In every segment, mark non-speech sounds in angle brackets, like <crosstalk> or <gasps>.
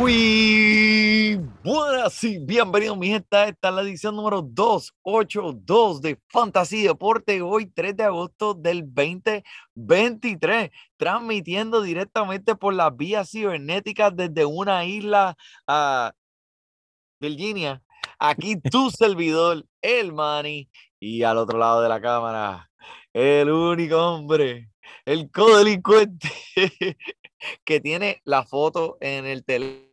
Muy buenas y bienvenidos, mi gente. Esta es la edición número 282 de Fantasy Deporte, hoy 3 de agosto del 2023, transmitiendo directamente por las vías cibernéticas desde una isla a Virginia. Aquí tu <laughs> servidor, el Manny, y al otro lado de la cámara, el único hombre, el codelincuente <laughs> que tiene la foto en el teléfono,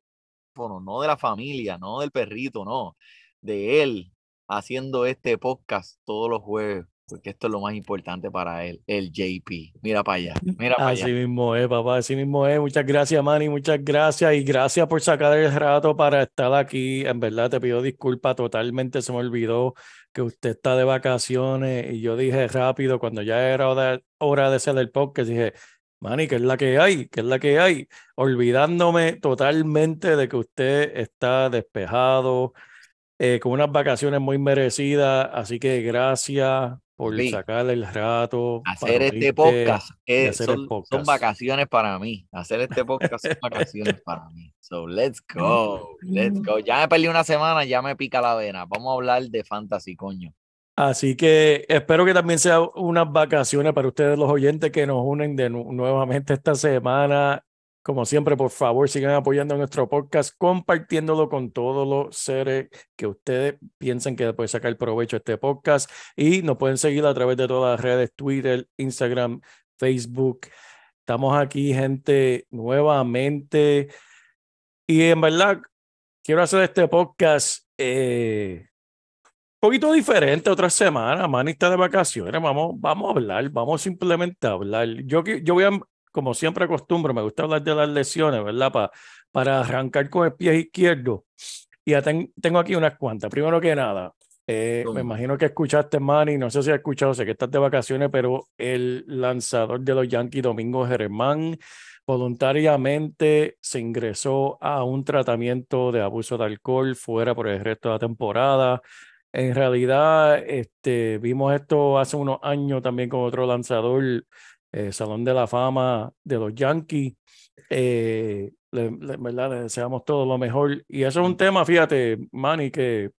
no de la familia, no del perrito, no, de él haciendo este podcast todos los jueves, porque esto es lo más importante para él, el JP. Mira para allá, <laughs> mira para Así allá. mismo es, papá, así mismo es. Muchas gracias, Manny, muchas gracias y gracias por sacar el rato para estar aquí. En verdad te pido disculpas, totalmente se me olvidó que usted está de vacaciones y yo dije rápido cuando ya era hora, hora de hacer el podcast, dije, Manny, ¿qué es la que hay? ¿Qué es la que hay? Olvidándome totalmente de que usted está despejado, eh, con unas vacaciones muy merecidas, así que gracias por Sí. sacar el rato. Hacer este podcast, eh, hacer el son, vacaciones para mí. Hacer este podcast son vacaciones para mí. So let's go, let's go. Ya me perdí una semana, ya me pica la vena. Vamos a hablar de fantasy, coño. Así que espero que también sea unas vacaciones para ustedes, los oyentes que nos unen nuevamente esta semana. Como siempre, por favor, sigan apoyando nuestro podcast, compartiéndolo con todos los seres que ustedes piensen que pueden sacar provecho de este podcast. Y nos pueden seguir a través de todas las redes, Twitter, Instagram, Facebook. Estamos aquí, gente, nuevamente. Y en verdad, quiero hacer este podcast eh, poquito diferente otra semana. Manny está de vacaciones. Vamos, vamos a hablar, vamos simplemente a hablar. Yo, yo voy a, como siempre acostumbro, me gusta hablar de las lesiones, ¿verdad? Pa- para arrancar con el pie izquierdo. Y ya ten- tengo aquí unas cuantas. Primero que nada, eh, me imagino que escuchaste, Manny, no sé si has escuchado, sé que estás de vacaciones, pero el lanzador de los Yankees, Domingo Germán, voluntariamente se ingresó a un tratamiento de abuso de alcohol fuera por el resto de la temporada. En realidad, este, vimos esto hace unos años también con otro lanzador, eh, Salón de la Fama de los Yankees. Eh, le, le- verdad, le deseamos todo lo mejor. Y eso es un tema, fíjate, Manny, que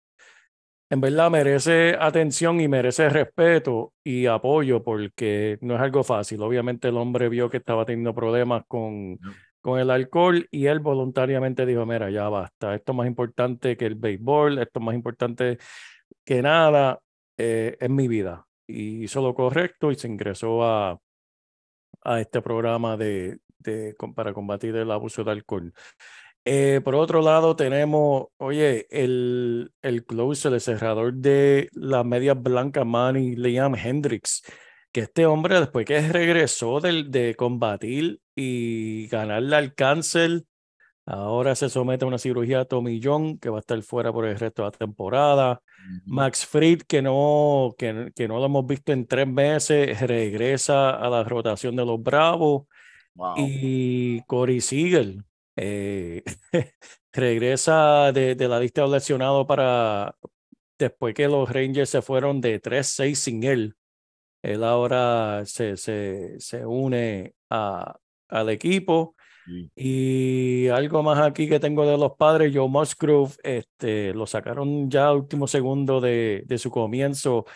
en verdad merece atención y merece respeto y apoyo porque no es algo fácil. Obviamente el hombre vio que estaba teniendo problemas con, No. con el alcohol y él voluntariamente dijo, mira, ya basta, esto es más importante que el béisbol, esto es más importante que nada eh, en mi vida. Y hizo lo correcto y se ingresó a, a este programa de, de, para combatir el abuso de alcohol. Eh, por otro lado, tenemos, oye, el, el closer, el cerrador de las medias blancas, Manny Liam Hendricks, que este hombre, después que regresó del, de combatir y ganarle al cáncer, ahora se somete a una cirugía de tomillón que va a estar fuera por el resto de la temporada. Max Fried, que no, que, que no lo hemos visto en tres meses, regresa a la rotación de los Bravos. Wow. Y Corey Seager eh, <laughs> regresa de, de la lista de lesionados para después que los Rangers se fueron de 3-6 sin él. Él ahora se, se, se une a, al equipo. Sí. Y algo más aquí que tengo de los padres, Joe Musgrove, este, lo sacaron ya a último segundo de, de su comienzo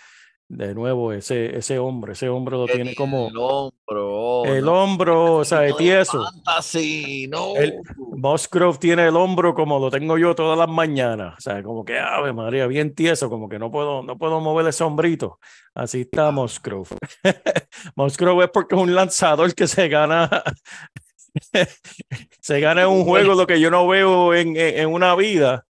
de nuevo, ese, ese hombre, ese hombre lo tiene como el hombro. el no, hombro, o sea, de tieso. Fantasy, no. El- Musgrove tiene el hombro como lo tengo yo todas las mañanas, o sea, como que Ave María, bien tieso, como que no puedo, no puedo mover ese hombrito. Así está Musgrove. <laughs> Musgrove es porque es un lanzador que se gana, <laughs> se gana en un juego lo que yo no veo en, en, en una vida.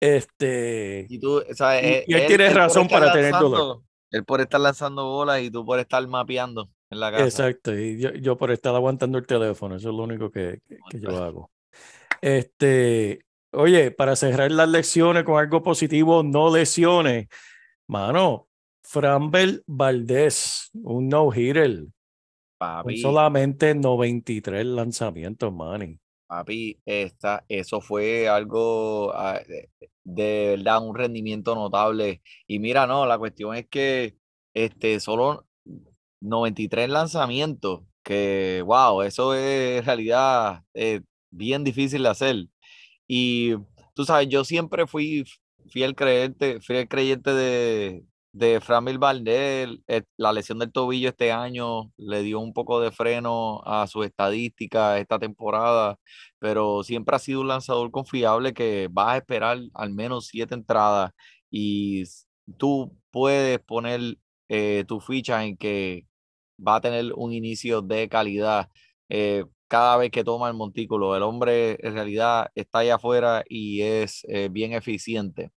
Este, Y tú. Y- Eh, y él tiene razón para tener lanzando- dolor. Él por estar lanzando bolas y tú por estar mapeando en la casa. Exacto, y yo, yo por estar aguantando el teléfono, eso es lo único que, que- que yo hago. Este, oye, para cerrar las lecciones con algo positivo, no lesiones, mano, Framber Valdés, un no-hitter, Papi, solamente 93 lanzamientos, Manny. papi, esta, eso fue algo ah, de, de verdad, un rendimiento notable. Y mira, no, la cuestión es que este, solo 93 lanzamientos, que wow, eso es en realidad eh, bien difícil de hacer. Y tú sabes, yo siempre fui fiel creyente, fiel creyente de, de Framil Valdez. eh, La lesión del tobillo este año le dio un poco de freno a su estadística esta temporada, pero siempre ha sido un lanzador confiable que vas a esperar al menos siete entradas y tú puedes poner eh, tu ficha en que va a tener un inicio de calidad eh, cada vez que toma el montículo. El hombre en realidad está allá afuera y es bien eficiente.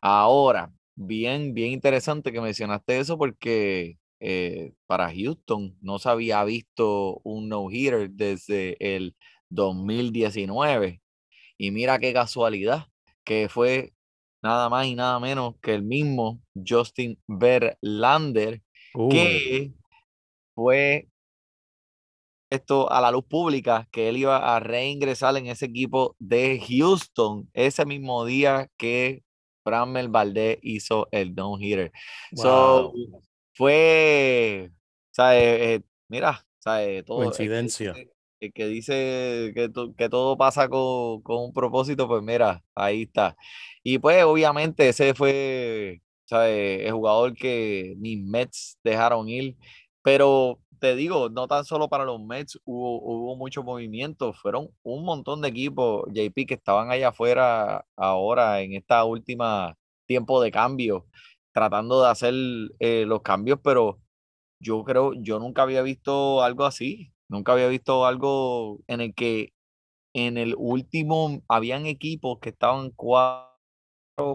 Ahora, bien, bien interesante que mencionaste eso porque eh, para Houston no se había visto un no-hitter desde el 2019. Y mira qué casualidad, que fue nada más y nada menos que el mismo Justin Verlander Uy, que fue esto a la luz pública, que él iba a reingresar en ese equipo de Houston ese mismo día que Framber Valdez hizo el no-hitter. So, wow, fue, ¿sabe? Eh, mira, ¿sabe? Todo, el coincidencia. dice- el que dice que, to- que todo pasa con, con un propósito, pues mira, ahí está. Y pues obviamente ese fue, ¿sabe? El jugador que ni Mets dejaron ir, pero te digo, no tan solo para los Mets hubo, hubo mucho movimiento, fueron un montón de equipos, JP, que estaban allá afuera ahora en esta última tiempo de cambio, tratando de hacer eh, los cambios, pero yo creo, yo nunca había visto algo así, nunca había visto algo en el que en el último habían equipos que estaban cuatro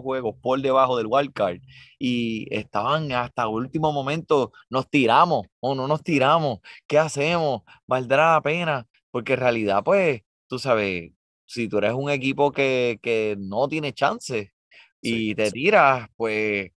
juegos por debajo del wild card y estaban hasta último momento, nos tiramos o no nos tiramos, ¿qué hacemos? ¿Valdrá la pena? Porque en realidad, pues, tú sabes, si tú eres un equipo que, que no tiene chance Sí, y te sí. tiras, pues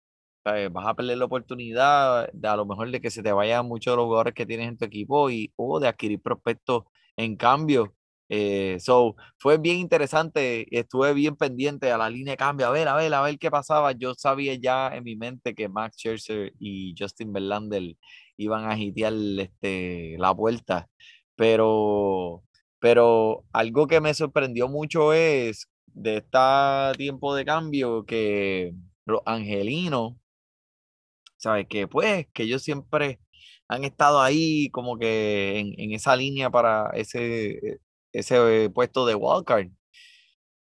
¿sabes? vas a perder la oportunidad de a lo mejor de que se te vayan muchos de los jugadores que tienes en tu equipo y o de adquirir prospectos en cambio. Eh, so, fue bien interesante, estuve bien pendiente a la línea de cambio, a ver, a ver, a ver qué pasaba. Yo sabía ya en mi mente que Max Scherzer y Justin Verlander iban a hitear este, la puerta, pero, pero algo que me sorprendió mucho es de este tiempo de cambio que los angelinos, ¿sabes? Que pues, que ellos siempre han estado ahí como que en, en esa línea para ese, ese puesto de wildcard.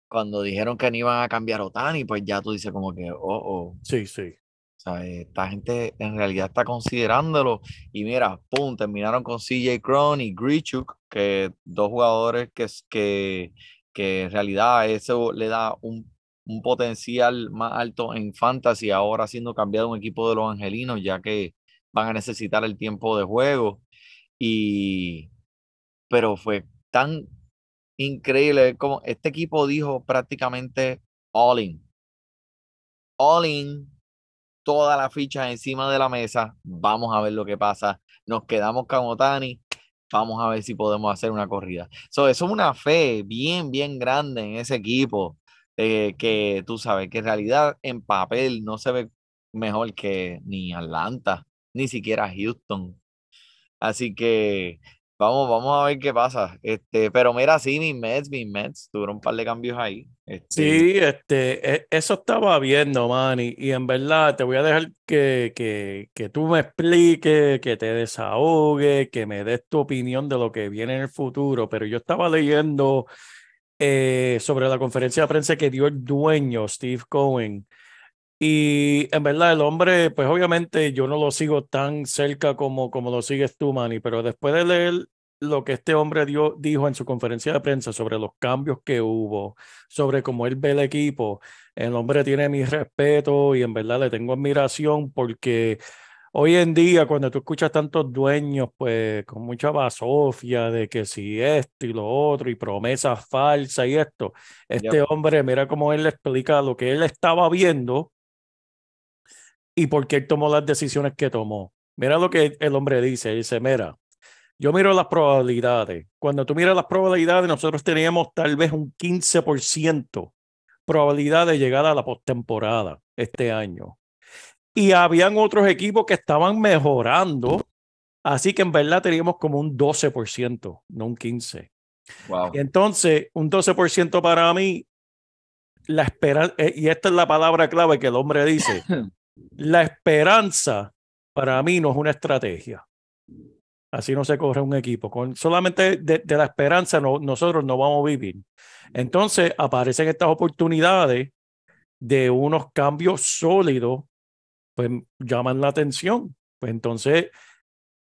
Cuando dijeron que no iban a cambiar Otani, pues ya tú dices como que, oh, oh, Sí, sí. ¿sabes? Esta gente en realidad está considerándolo. Y mira, pum, terminaron con CJ Cron y Grichuk, que dos jugadores que, que, que en realidad eso le da un, un potencial más alto en fantasy, ahora siendo cambiado un equipo de los angelinos, ya que van a necesitar el tiempo de juego. Y, pero fue tan increíble como este equipo dijo prácticamente all in. All in, todas las fichas encima de la mesa. Vamos a ver lo que pasa. Nos quedamos con Otani. Vamos a ver si podemos hacer una corrida. So, eso es una fe bien, bien grande en ese equipo. eh, que tú sabes que en realidad en papel no se ve mejor que ni Atlanta, ni siquiera Houston. Así que Vamos, vamos a ver qué pasa. Este, pero mira, sí, mis Mets, mis Mets, tuvieron un par de cambios ahí. Este, Sí, este, e- eso estaba viendo, man, y, en verdad te voy a dejar que, que, que tú me expliques, que te desahogues, que me des tu opinión de lo que viene en el futuro, pero yo estaba leyendo eh, sobre la conferencia de prensa que dio el dueño, Steve Cohen, y en verdad el hombre, pues obviamente yo no lo sigo tan cerca como, como lo sigues tú, Manny, pero después de leer lo que este hombre dio, dijo en su conferencia de prensa sobre los cambios que hubo, sobre cómo él ve el equipo, el hombre tiene mi respeto y en verdad le tengo admiración porque hoy en día cuando tú escuchas tantos dueños, pues con mucha basofia de que si esto y lo otro y promesas falsas y esto, este hombre, mira cómo él le explica lo que él estaba viendo y por qué él tomó las decisiones que tomó. Mira lo que el hombre dice, dice, mira, yo miro las probabilidades. Cuando tú miras las probabilidades, nosotros teníamos tal vez un 15% probabilidad de llegar a la postemporada este año. Y habían otros equipos que estaban mejorando, así que en verdad teníamos como un 12%, no un 15%. wow. Y entonces, un 12% para mí, la esperanza, y esta es la palabra clave que el hombre dice, <laughs> la esperanza para mí no es una estrategia. Así no se corre un equipo. Con solamente de, la esperanza no, nosotros no vamos a vivir. Entonces aparecen estas oportunidades de unos cambios sólidos, pues llaman la atención. Pues entonces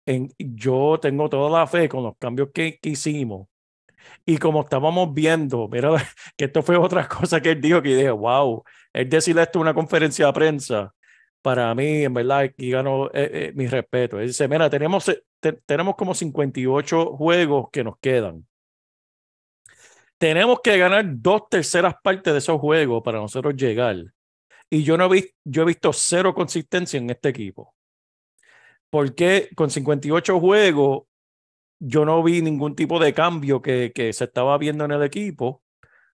en, yo tengo toda la fe con los cambios que, hicimos. Y como estábamos viendo, mira <laughs> que esto fue otra cosa que él dijo que dije, wow, él decirle esto una conferencia de prensa, para mí, en verdad, aquí ganó eh, eh, mi respeto. Dice, mira, tenemos, eh, te- tenemos como 58 juegos que nos quedan. Tenemos que ganar dos terceras partes de esos juegos para nosotros llegar. Y yo no he visto, yo he visto cero consistencia en este equipo. Porque con 58 juegos, yo no vi ningún tipo de cambio que, que se estaba viendo en el equipo.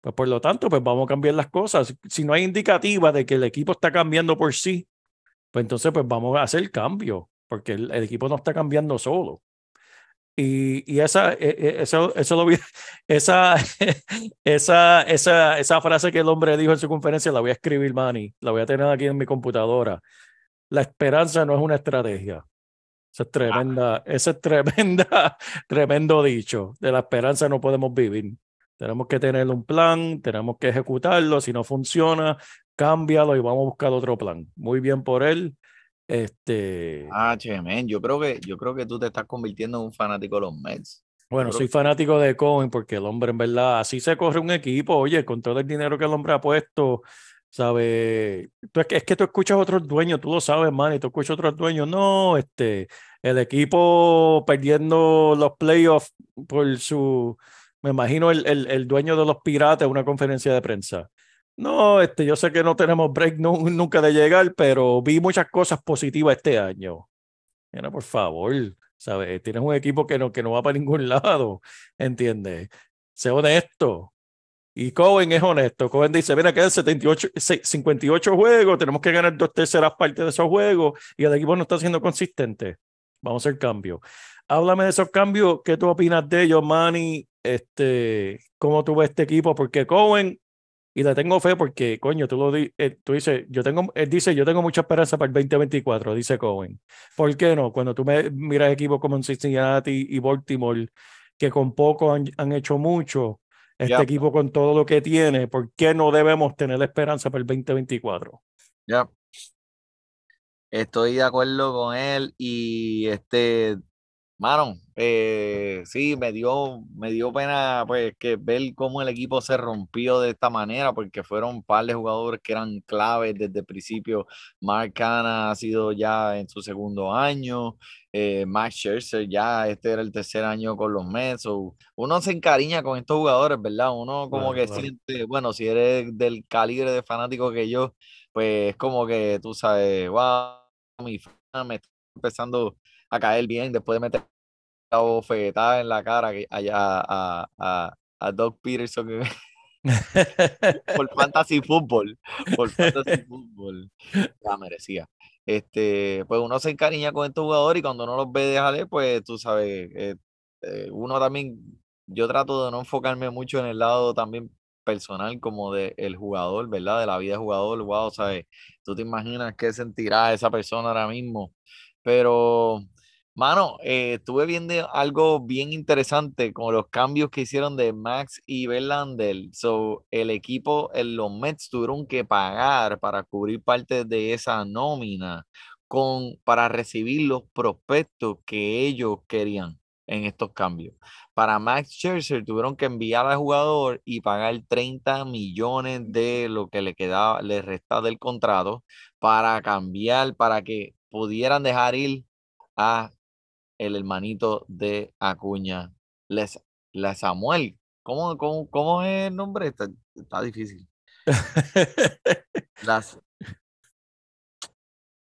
Pues por lo tanto, pues vamos a cambiar las cosas. Si no hay indicativa de que el equipo está cambiando por sí, pues entonces pues vamos a hacer cambio, porque el, el equipo no está cambiando solo. Y, y esa, e- e- eso, eso lo vi, <laughs> esa, <laughs> esa, esa, esa frase que el hombre dijo en su conferencia, la voy a escribir, Manny, la voy a tener aquí en mi computadora. La esperanza no es una estrategia. Esa es tremenda, ese es tremenda, <laughs> tremendo dicho. De la esperanza no podemos vivir. Tenemos que tener un plan, tenemos que ejecutarlo. Si no funciona, cámbialo y vamos a buscar otro plan. Muy bien por él. Este, Ah, che, men, yo creo que, yo creo que tú te estás convirtiendo en un fanático de los Mets. bueno, soy que- fanático de Cohen porque el hombre en verdad así se corre un equipo. Oye, con todo el dinero que el hombre ha puesto, ¿sabes? Es, que, es que tú escuchas a otros dueños, tú lo sabes, man, y tú escuchas a otros dueños. No, este, el equipo perdiendo los playoffs por su, me imagino el, el, el dueño de los piratas una conferencia de prensa. No, este, yo sé que no tenemos break nu- nunca de llegar, pero vi muchas cosas positivas este año. Mira, por favor, ¿sabes? Tienes un equipo que no, que no va para ningún <laughs> lado, ¿entiendes? Sé honesto. Y Cohen es honesto. Cohen dice, mira, quedan 78, se- 58 juegos, tenemos que ganar dos terceras partes de esos juegos y el equipo no está siendo consistente. Vamos a hacer cambios. Háblame de esos cambios. ¿Qué tú opinas de ellos, Manny? Este, ¿Cómo tú este equipo? Porque Cohen, y le tengo fe porque, coño, tú lo di- eh, tú dices, yo tengo, él dice, yo tengo mucha esperanza para el 2024, dice Cohen. ¿Por qué no? Cuando tú me miras equipos como en Cincinnati y Baltimore, que con poco han, han hecho mucho, este equipo con todo lo que tiene, ¿por qué no debemos tener la esperanza para el 2024? Ya. Estoy de acuerdo con él y este, mano, eh, sí, me dio, me dio pena pues que ver cómo el equipo se rompió de esta manera, porque fueron un par de jugadores que eran claves desde el principio. Mark Canha ha sido ya en su segundo año, eh, Max Scherzer ya este era el tercer año con los Mets. so, uno se encariña con estos jugadores, ¿verdad? Uno como Claro, que claro. siente, bueno, si eres del calibre de fanático que yo pues es como que tú sabes, wow, mi fan me está empezando a caer bien después de meter bofetada en la cara allá a, a, a Doug Peterson <laughs> por fantasy fútbol, por fantasy <laughs> fútbol, la merecía. Este, pues uno se encariña con estos jugadores y cuando uno los ve de jale, pues tú sabes, eh, eh, uno también, yo trato de no enfocarme mucho en el lado también personal como de el jugador, ¿verdad? De la vida del jugador, wow, ¿sabes? Tú te imaginas qué sentirá esa persona ahora mismo, pero Mano, eh, estuve viendo algo bien interesante con los cambios que hicieron de Max y Verlander. So, el equipo, el- los Mets tuvieron que pagar para cubrir parte de esa nómina con, para recibir los prospectos que ellos querían en estos cambios. Para Max Scherzer tuvieron que enviar al jugador y pagar 30 millones de lo que le quedaba, le restaba del contrato para cambiar, para que pudieran dejar ir a el hermanito de Acuña, Les, la Samuel. ¿Cómo, cómo, cómo es el nombre? Está, está difícil. <laughs> Las,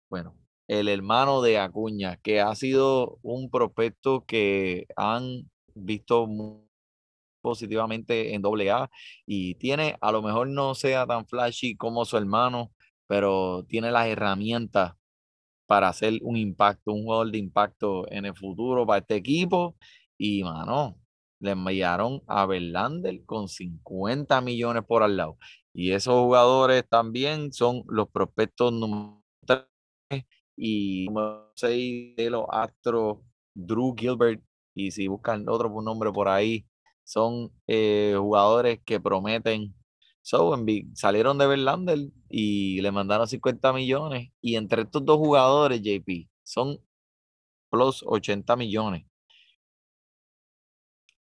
bueno, el hermano de Acuña, que ha sido un prospecto que han visto muy positivamente en doble A y tiene, a lo mejor no sea tan flashy como su hermano, pero tiene las herramientas para hacer un impacto, un jugador de impacto en el futuro para este equipo. Y, mano, le enviaron a Verlander con 50 millones por al lado. Y esos jugadores también son los prospectos número 3 y número 6 de los Astros, Drew Gilbert. Y si buscan otro nombre por ahí, son eh, jugadores que prometen So, envi- salieron de Verlander y le mandaron 50 millones. Y entre estos dos jugadores, JP, son plus 80 millones.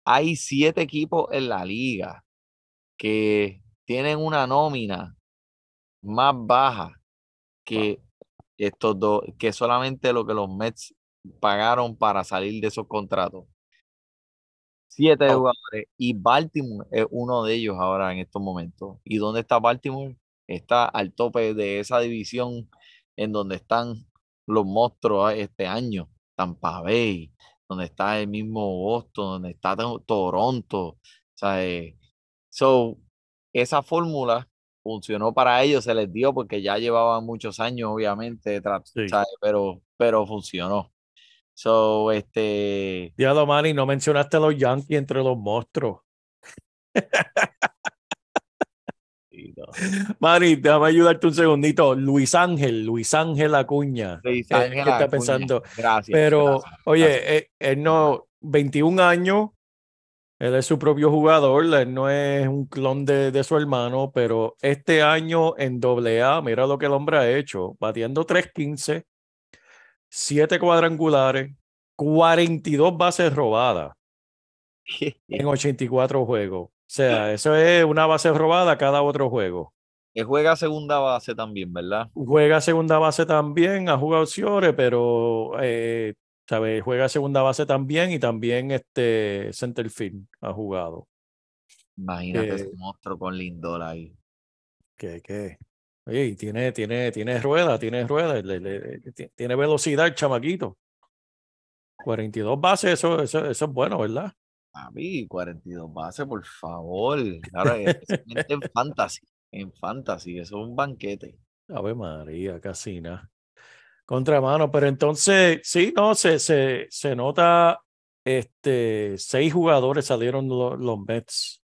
Hay siete equipos en la liga que tienen una nómina más baja que estos dos, que solamente lo que los Mets pagaron para salir de esos contratos. Siete Oh. jugadores y Baltimore es uno de ellos ahora en estos momentos. ¿Y dónde está Baltimore? Está al tope de esa división en donde están los monstruos este año. Tampa Bay, donde está el mismo Boston, donde está To- Toronto. O sea, eh, so, esa fórmula funcionó para ellos, se les dio porque ya llevaban muchos años, obviamente, Sí. ¿sabes? Pero, pero funcionó. So, este. Diablo, Manny, no mencionaste a los Yankees entre los monstruos. Manny, déjame ayudarte un segundito. Luis Ángel, Luis Ángel Acuña. Luis ¿Qué- Ángel qué está Acuña. pensando? Gracias. Pero, gracias, oye, gracias. eh, él no, 21 años, él es su propio jugador, él no es un clon de, de su hermano, pero este año en AA, mira lo que el hombre ha hecho, batiendo 315, 7 cuadrangulares, 42 bases robadas <laughs> en 84 juegos. O sea, <laughs> eso es una base robada cada otro juego. Que juega segunda base también, ¿verdad? Juega segunda base también, ha jugado opciones, pero eh, ¿sabes? juega segunda base también y también este center field ha jugado. Imagínate ese monstruo con Lindor ahí. Que, que, oye, tiene, tiene, tiene rueda, tiene rueda, le- le- tiene velocidad el chamaquito. 42 bases, eso, eso, eso es bueno, ¿verdad? Papi, 42 bases, por favor. Ahora, en fantasy. En fantasy, eso es un banquete. Ave María, casi nada. Contramano, pero entonces, sí, no, se, se, se nota, este, seis jugadores salieron lo- los, Mets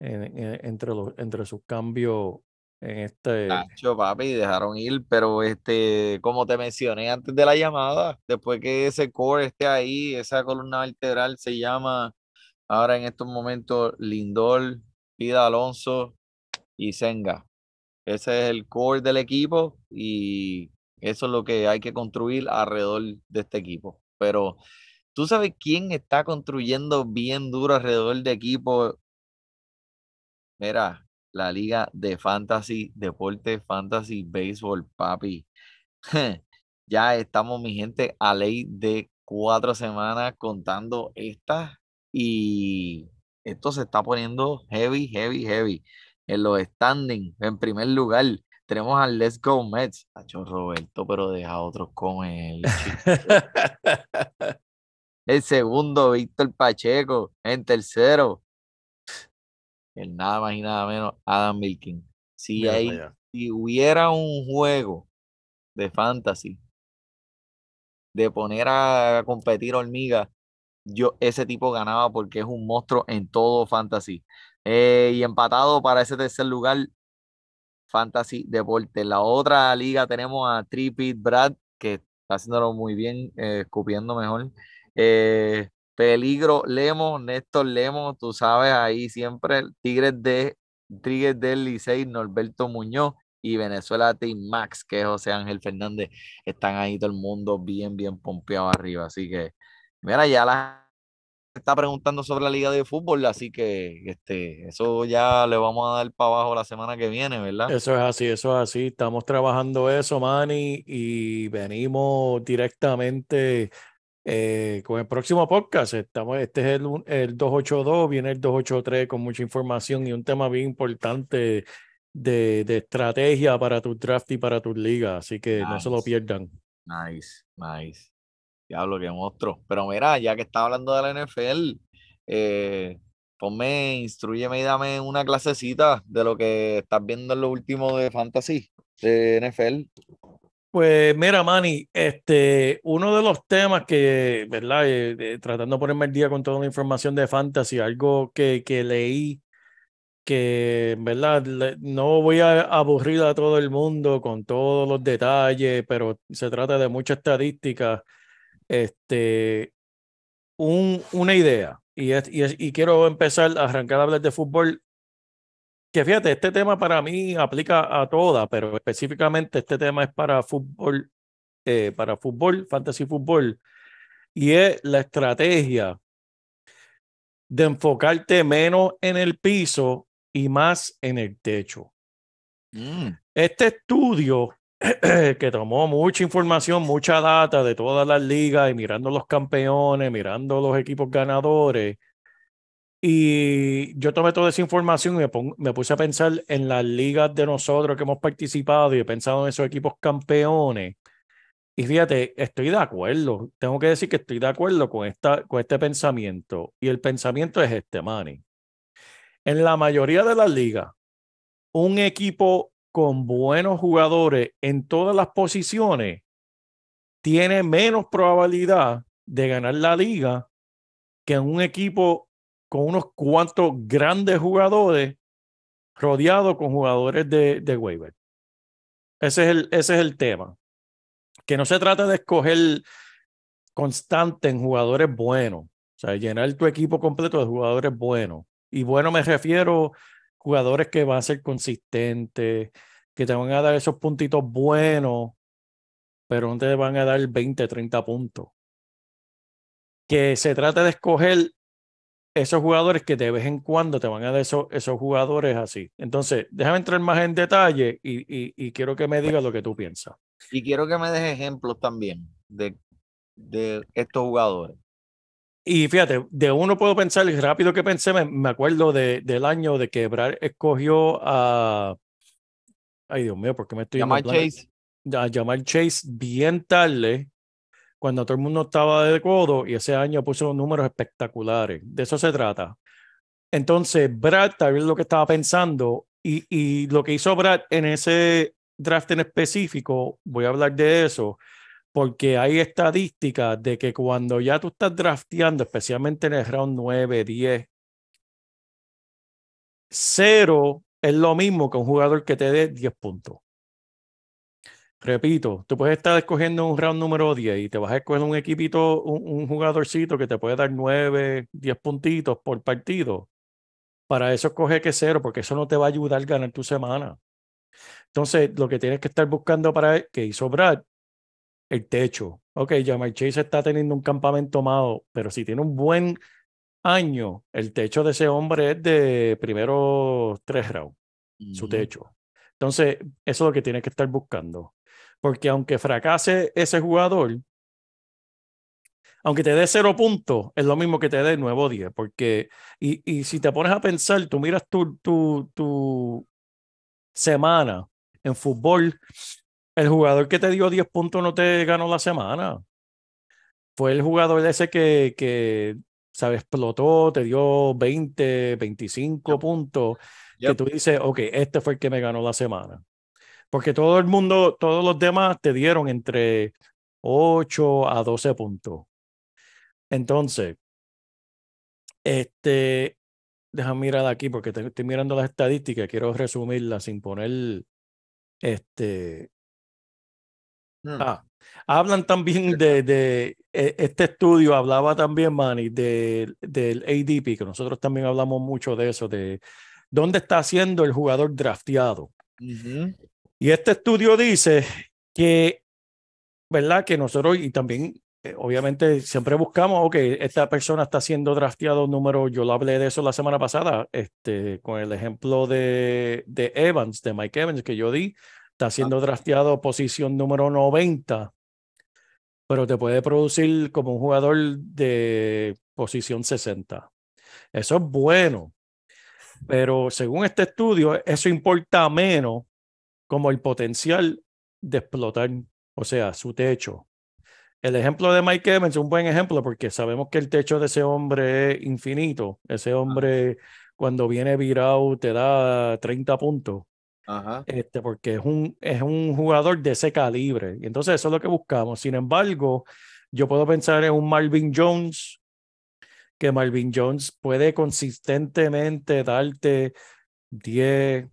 en- en- entre, los, entre sus cambios en este. Tacho, papi, dejaron ir, pero este, como te mencioné antes de la llamada, después que ese core esté ahí, esa columna vertebral se llama ahora en estos momentos Lindor, Pida Alonso y Senga. Ese es el core del equipo y eso es lo que hay que construir alrededor de este equipo. Pero tú sabes quién está construyendo bien duro alrededor de equipo. Mira, la liga de fantasy, deporte, fantasy, béisbol, papi. <laughs> Ya estamos, mi gente, a ley de cuatro semanas contando estas y esto se está poniendo heavy, heavy, heavy. En los standings, en primer lugar, tenemos al Let's Go Mets. Tacho Roberto, pero deja a otros comer. chico. <laughs> El segundo, Víctor Pacheco. En tercero, el nada más y nada menos, Adam Milkin. Si, Mira hay, si hubiera un juego de fantasy de poner a competir hormigas yo, ese tipo ganaba porque es un monstruo en todo fantasy. Eh, y empatado para ese tercer lugar, Fantasy Deporte. En la otra liga tenemos a Tripit Brad, que está haciéndolo muy bien, eh, escupiendo mejor. Eh, Peligro Lemo, Néstor Lemo, tú sabes, ahí siempre Tigres de Tigres del Licey, Norberto Muñoz y Venezuela Team Max, que es José Ángel Fernández, están ahí todo el mundo bien, bien pompeado arriba. Así que, mira, ya la está preguntando sobre la liga de fútbol, así que este, eso ya le vamos a dar para abajo la semana que viene, ¿verdad? Eso es así, eso es así. Estamos trabajando eso, Manny, y venimos directamente eh, con el próximo podcast. Estamos, este es el, el 282, viene el 283 con mucha información y un tema bien importante de, de estrategia para tu draft y para tus ligas. Así que no se lo Nice. pierdan. Nice, nice. Diablo, qué monstruo. Pero mira, ya que está hablando de la NFL, eh, ponme, instruyeme y dame una clasecita de lo que estás viendo en lo último de Fantasy, de NFL. Pues mira, Manny, este, uno de los temas que, ¿verdad? Eh, eh, tratando de ponerme al día con toda la información de Fantasy, algo que, que leí que, ¿verdad? Le- no voy a aburrir a todo el mundo con todos los detalles, pero se trata de mucha estadística. Este, un, una idea, y, es- y, es- y quiero empezar a arrancar a hablar de fútbol que fíjate, este tema para mí aplica a todas, pero específicamente este tema es para fútbol, eh, para fútbol, fantasy fútbol, y es la estrategia de enfocarte menos en el piso y más en el techo. Mm, Este estudio <clears throat> que tomó mucha información, mucha data de todas las ligas y mirando los campeones, mirando los equipos ganadores. Y yo tomé toda esa información y me, puse a pensar en las ligas de nosotros que hemos participado y he pensado en esos equipos campeones. Y fíjate, estoy de acuerdo. Tengo que decir que estoy de acuerdo con, esta, con este pensamiento. Y el pensamiento es este, Manny. En la mayoría de las ligas, un equipo con buenos jugadores en todas las posiciones tiene menos probabilidad de ganar la liga que un equipo con unos cuantos grandes jugadores rodeado con jugadores de, de waiver. Ese es, el, ese es el tema. Que no se trata de escoger constante en jugadores buenos. O sea, llenar tu equipo completo de jugadores buenos. Y bueno, me refiero jugadores que van a ser consistentes, que te van a dar esos puntitos buenos, pero no te van a dar 20, 30 puntos. Que se trata de escoger esos jugadores que de vez en cuando te van a dar esos, esos jugadores así. Entonces, déjame entrar más en detalle y, y, y quiero que me digas lo que tú piensas. Y quiero que me des ejemplos también de, de estos jugadores. Y fíjate, de uno puedo pensar, y rápido que pensé, me, me acuerdo de, del año de que Brad escogió a. Ay, Dios mío, ¿por qué me estoy blanco? Chase, a llamar Chase bien tarde, cuando todo el mundo estaba de codo, y ese año puso números espectaculares. De eso se trata. Entonces, Brad, tal vez lo que estaba pensando, y, y lo que hizo Brad en ese draft en específico, voy a hablar de eso, porque hay estadísticas de que cuando ya tú estás drafteando, especialmente en el round 9, 10, cero es lo mismo que un jugador que te dé 10 puntos. Repito, tú puedes estar escogiendo un round número 10 y te vas a escoger un equipito, un, un jugadorcito que te puede dar 9, 10 puntitos por partido. Para eso escoge que cero, porque eso no te va a ayudar a ganar tu semana. Entonces, lo que tienes que estar buscando para que hizo Brad, el techo. Ok, Jamar Chase está teniendo un campamento malo, pero si tiene un buen año, el techo de ese hombre es de primeros tres rounds su techo. Entonces, eso es lo que tienes que estar buscando. Porque aunque fracase ese jugador, aunque te dé cero puntos, es lo mismo que te dé nuevo 10. Porque, y, y si te pones a pensar, tú miras tu, tu, tu semana en fútbol, el jugador que te dio 10 puntos no te ganó la semana. Fue el jugador ese que, que ¿sabes? Explotó, te dio 20, 25 Yep. puntos que Yep. tú dices, ok, este fue el que me ganó la semana. Porque todo el mundo, todos los demás te dieron entre 8 a 12 puntos. Entonces, Este, déjame mirar aquí porque te- estoy mirando las estadísticas, quiero resumirlas sin poner este. Hmm. Ah, hablan también de, de e- este estudio, hablaba también, Manny, de, del ADP, que nosotros también hablamos mucho de eso, de dónde está haciendo el jugador drafteado. Ujú. Y este estudio dice que, ¿verdad? Que nosotros, y también, eh, obviamente, siempre buscamos, ok, esta persona está siendo drafteado número, yo lo hablé de eso la semana pasada, este, con el ejemplo de, de Evans, de Mike Evans, que yo di, está siendo drafteado posición número 90, pero te puede producir como un jugador de posición 60. Eso es bueno, pero según este estudio, eso importa menos como el potencial de explotar, o sea, su techo. El ejemplo de Mike Evans es un buen ejemplo porque sabemos que el techo de ese hombre es infinito. Ese hombre, cuando viene virado, te da 30 puntos, Ajá. este, porque es un, es un jugador de ese calibre. Y entonces eso es lo que buscamos. Sin embargo, yo puedo pensar en un Marvin Jones, que Marvin Jones puede consistentemente darte 10,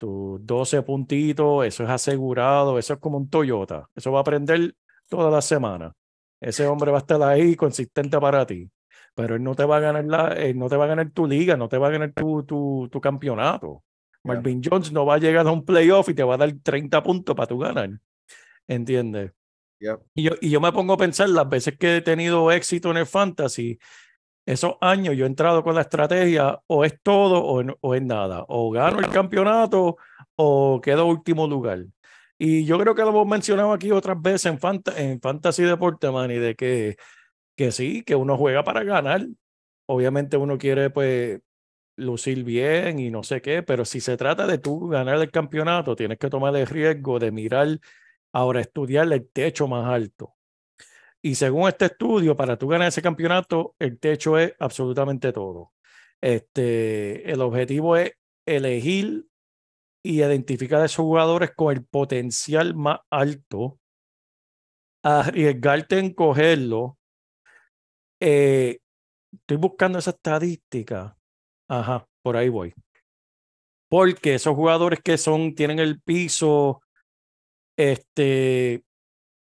tus 12 puntitos, eso es asegurado, eso es como un Toyota, eso va a aprender toda la semana. Ese hombre va a estar ahí consistente para ti, pero él no te va a ganar la, él no te va a ganar tu liga, no te va a ganar tu, tu, tu campeonato. Marvin Jones no va a llegar a un playoff y te va a dar 30 puntos para tu ganar. ¿Entiendes? Yep. Y yo, y yo me pongo a pensar las veces que he tenido éxito en el fantasy, esos años yo he entrado con la estrategia o es todo o, o es nada. O gano el campeonato o quedo último lugar. Y yo creo que lo hemos mencionado aquí otras veces en, fanta- en Fantasy Deporte, Manny, de que, que sí, que uno juega para ganar. Obviamente uno quiere pues lucir bien y no sé qué, pero si se trata de tú ganar el campeonato, tienes que tomar el riesgo de mirar, ahora estudiar el techo más alto. Y según este estudio, para tú ganar ese campeonato, el techo es absolutamente todo. Este, el objetivo es elegir y identificar a esos jugadores con el potencial más alto, arriesgarte en cogerlo. Eh, estoy buscando esa estadística. Ajá, por ahí voy. Porque esos jugadores que son, tienen el piso, este,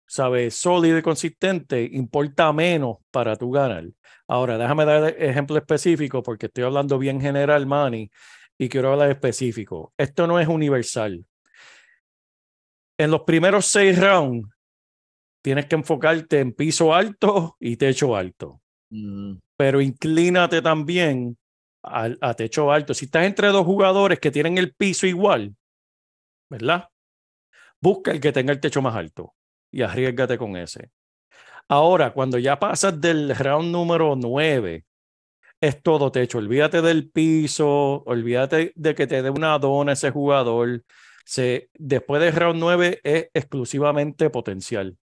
¿sabes? Sólido y consistente, importa menos para tu ganar. Ahora, déjame dar ejemplo específico porque estoy hablando bien general, Manny, y quiero hablar específico. Esto no es universal. En los primeros seis rounds, tienes que enfocarte en piso alto y techo alto, Mm, pero inclínate también al, a techo alto. Si estás entre dos jugadores que tienen el piso igual, ¿verdad? Busca el que tenga el techo más alto y arriesgate con ese. Ahora, cuando ya pasas del round número 9, es todo techo. Olvídate del piso, olvídate de que te dé una dona ese jugador. Se, después del round 9 es exclusivamente potencial.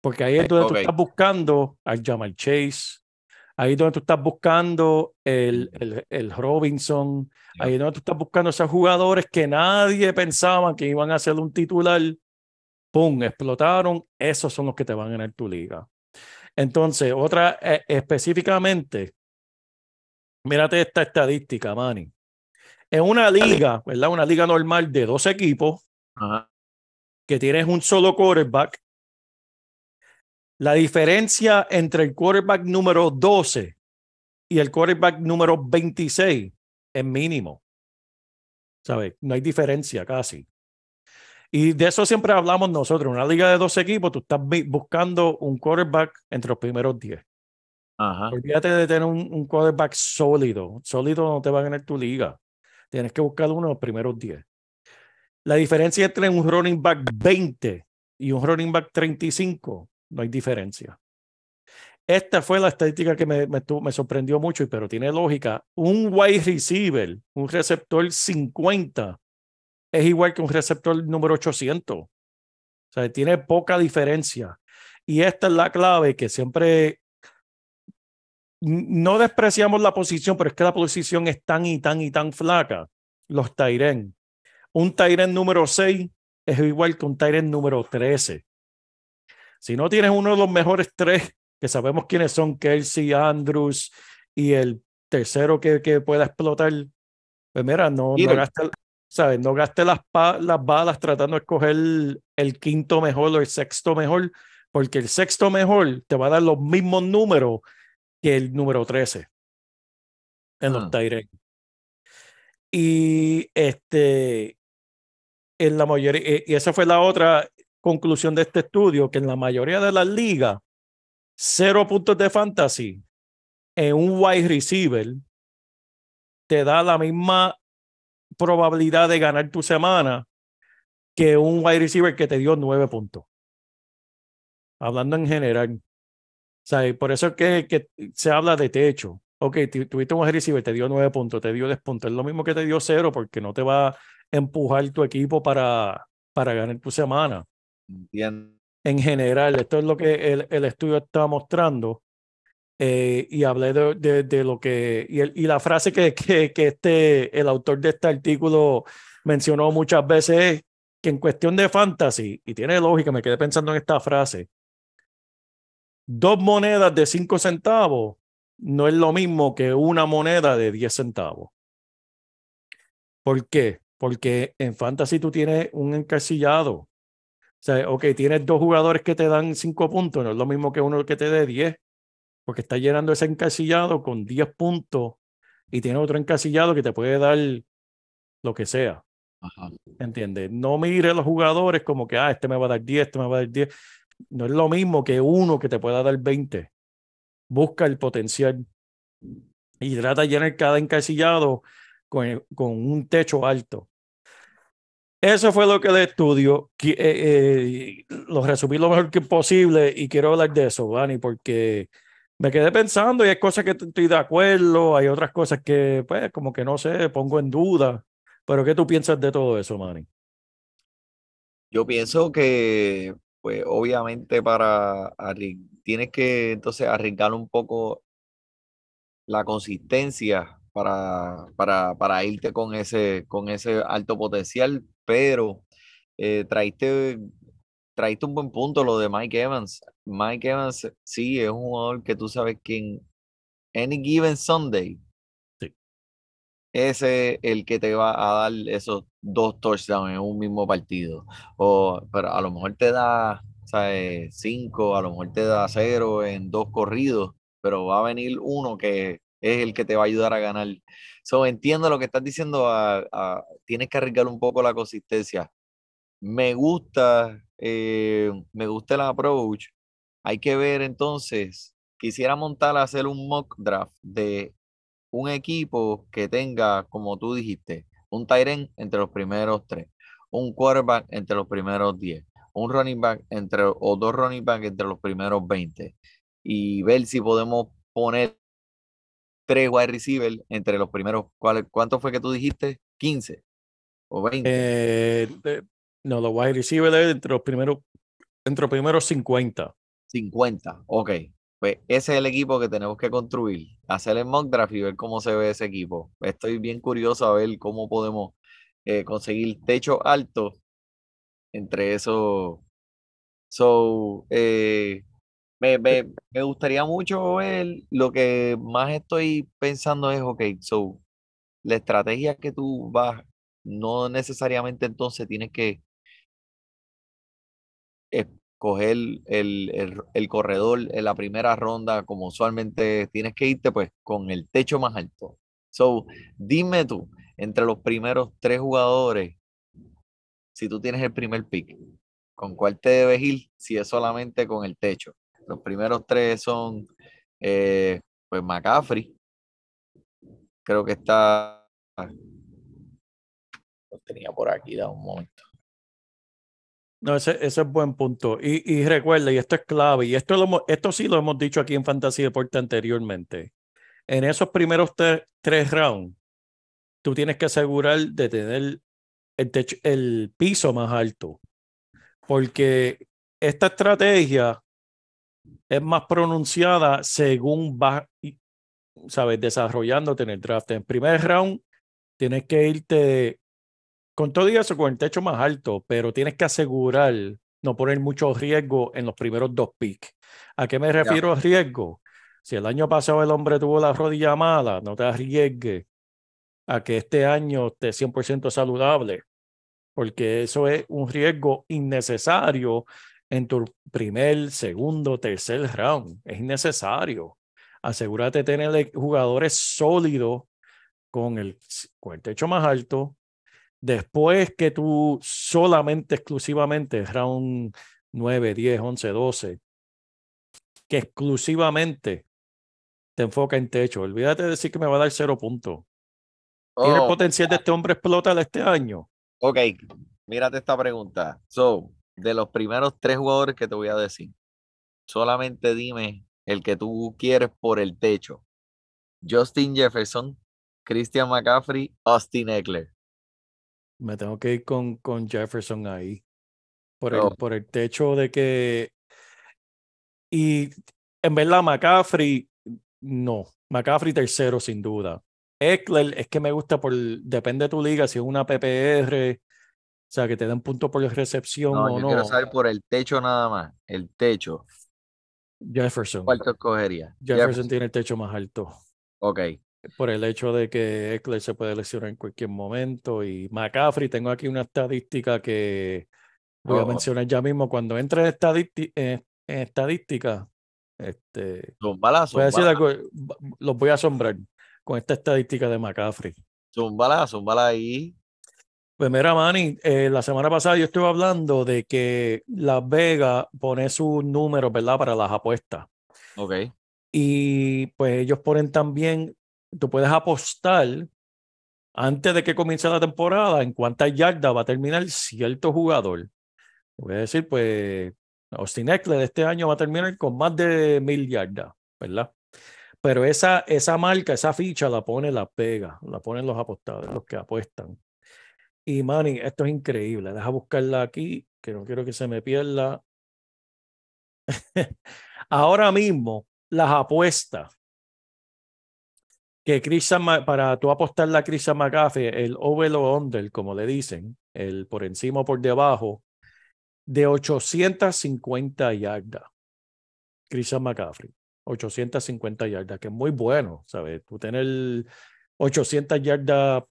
Porque ahí es donde tú estás buscando al Jamal Chase, ahí es donde tú estás buscando el, el, el Robinson, ahí es donde tú estás buscando esos jugadores que nadie pensaba que iban a ser un titular. ¡Pum! Explotaron. Esos son los que te van a ganar tu liga. Entonces, otra eh, específicamente, mírate esta estadística, Manny. En una liga, ¿verdad? Una liga normal de dos equipos, ajá. que tienes un solo quarterback, la diferencia entre el quarterback número 12 y el quarterback número 26 es mínimo. ¿Sabes? No hay diferencia casi. Y de eso siempre hablamos nosotros. En una liga de dos equipos, tú estás buscando un quarterback entre los primeros 10. Ajá. Olvídate de tener un, un quarterback sólido. Sólido no te va a ganar tu liga. Tienes que buscar uno de los primeros 10. La diferencia entre un running back 20 y un running back 35, no hay diferencia. Esta fue la estadística que me, me, me sorprendió mucho, pero tiene lógica. Un wide receiver, un receptor 50, es igual que un receptor número 800. O sea, tiene poca diferencia. Y esta es la clave que siempre no despreciamos la posición, pero es que la posición es tan y tan y tan flaca. Los Tyren. Un Tyren número 6 es igual que un Tyren número 13. Si no tienes uno de los mejores tres, que sabemos quiénes son, Kelsey, Andrews y el tercero que, que pueda explotar, pues mira, no, no. ¿Sabes? No gaste las, las balas tratando de escoger el, quinto mejor o el sexto mejor, porque el sexto mejor te va a dar los mismos números que el número 13 en los Ah. Tyrell. Y este, en la mayoría, y y esa fue la otra conclusión de este estudio, que en la mayoría de las ligas, cero puntos de fantasy en un wide receiver te da la misma probabilidad de ganar tu semana que un wide receiver que te dio nueve puntos. Hablando en general. O sea, por eso es que, que se habla de techo. Ok, tu- tuviste un wide receiver, te dio nueve puntos, te dio 10 puntos. Es lo mismo que te dio cero porque no te va a empujar tu equipo para, para ganar tu semana Entiendo. en general. Esto es lo que el, el estudio está mostrando. Eh, y hablé de, lo que. Y, el- la frase que, que, este, el autor de este artículo mencionó muchas veces es que en cuestión de fantasy, y tiene lógica, me quedé pensando en esta frase. Dos monedas de cinco centavos no es lo mismo que una moneda de 10 centavos. ¿Por qué? Porque en fantasy tú tienes un encasillado. O sea, ok, tienes dos jugadores que te dan cinco puntos, no es lo mismo que uno que te dé 10, porque está llenando ese encasillado con 10 puntos y tiene otro encasillado que te puede dar lo que sea. Ajá. ¿Entiendes? No mire a los jugadores como que, ah, este me va a dar 10, este me va a dar 10. No es lo mismo que uno que te pueda dar 20. Busca el potencial y trata de llenar cada encasillado con, con un techo alto. Eso fue lo que el estudio, eh, eh, lo resumí lo mejor que posible y quiero hablar de eso, Vani, porque me quedé pensando y hay cosas que estoy de acuerdo, hay otras cosas que, pues, como que no sé, pongo en duda. Pero ¿qué tú piensas de todo eso, Manny? Yo pienso que, pues, obviamente para tienes que entonces arriesgar un poco la consistencia para, para, para irte con ese, con ese alto potencial, pero eh, traíste, traíste un buen punto lo de Mike Evans. Mike Evans sí es un jugador que tú sabes que en any given Sunday Sí. ese es el que te va a dar esos dos touchdowns en un mismo partido. O, pero a lo mejor te da, ¿sabes? Cinco, a lo mejor te da cero en dos corridos, pero va a venir uno que es el que te va a ayudar a ganar. So, entiendo lo que estás diciendo, a- a- tienes que arriesgar un poco la consistencia. Me gusta, eh, me gusta el approach. Hay que ver entonces, quisiera montar, hacer un mock draft de un equipo que tenga, como tú dijiste, un end entre los primeros tres, un quarterback entre los primeros 10, un running back entre, o dos running back entre los primeros 20 y ver si podemos poner tres wide receivers entre los primeros, ¿cuál- ¿cuánto fue que tú dijiste? 15 o 20. Eh, de- no, los wide receivers entre los primeros, entre primeros 50. 50, ok. Pues ese es el equipo que tenemos que construir. Hacer el mock draft y ver cómo se ve ese equipo. Estoy bien curioso a ver cómo podemos eh, conseguir techo alto entre esos. So, eh, me, me- me gustaría mucho ver. Lo que más estoy pensando es, ok, so, la estrategia que tú vas, no necesariamente entonces tienes que escoger el, el, el corredor en la primera ronda, como usualmente tienes que irte, pues con el techo más alto. So, dime tú, entre los primeros tres jugadores, si tú tienes el primer pick, ¿con cuál te debes ir si es solamente con el techo? Los primeros tres son, eh, pues McCaffrey, creo que está, lo tenía por aquí, da un momento. No, ese, ese es buen punto. Y, y recuerda, y esto es clave, y esto, lo esto sí lo hemos dicho aquí en Fantasy Deporte anteriormente. En esos primeros tre- tres rounds, tú tienes que asegurar de tener el, el piso más alto. Porque esta estrategia es más pronunciada según vas, sabes, desarrollándote en el draft. En primer round, tienes que irte con todo y eso, con el techo más alto, pero tienes que asegurar no poner mucho riesgo en los primeros dos picks. ¿A qué me refiero a riesgo? Si el año pasado el hombre tuvo la rodilla mala, no te arriesgues a que este año esté 100% saludable, porque eso es un riesgo innecesario en tu primer, segundo, tercer round. Es innecesario. Asegúrate de tener jugadores sólidos con el, con el techo más alto. Después que tú solamente, exclusivamente, round 9, 10, 11, 12, que exclusivamente te enfoca en techo. Olvídate de decir que me va a dar cero puntos. ¿Tiene Oh, potencial de este hombre explotar este año? ok, mírate esta pregunta. So, de los primeros tres jugadores que te voy a decir, solamente dime el que tú quieres por el techo. Justin Jefferson, Christian McCaffrey, Austin Eckler. Me tengo que ir con, con Jefferson ahí. Por el, Oh. por el techo de que. Y en verdad, McCaffrey, no. McCaffrey tercero, sin duda. Eckler es que me gusta por. Depende de tu liga, si es una PPR, o sea, que te den punto por recepción No, o yo no. quiero saber por el techo nada más. El techo. Jefferson. ¿Cuál te escogería? Jefferson tiene el techo más alto. Ok. Por el hecho de que Eckler se puede lesionar en cualquier momento. Y McCaffrey, tengo aquí una estadística que voy a Oh. mencionar ya mismo. Cuando entre en, estadísti- en- en estadística, este, Zumbala, voy a decir zumbala, algo, los voy a asombrar con esta estadística de McCaffrey. zumbala, zumbala ahí. Pues mira, Manny, eh, la semana pasada yo estuve hablando de que Las Vegas pone sus números, ¿verdad? Para las apuestas. Ok. Y pues ellos ponen también, tú puedes apostar antes de que comience la temporada en cuántas yardas va a terminar cierto jugador. Voy a decir, pues Austin Eckler este año va a terminar con más de mil yardas, ¿verdad? Pero esa, esa marca, esa ficha la pone la pega, la ponen los apostadores, los que apuestan. Y Manny, esto es increíble. Deja buscarla aquí, que no quiero que se me pierda. <laughs> Ahora mismo, las apuestas que Christian, para tú apostar la Christian McCaffrey, el over o under, como le dicen, el por encima o por debajo, de 850 yardas. Christian McCaffrey, 850 yardas, que es muy bueno, ¿sabes? Tú tener 800 yardas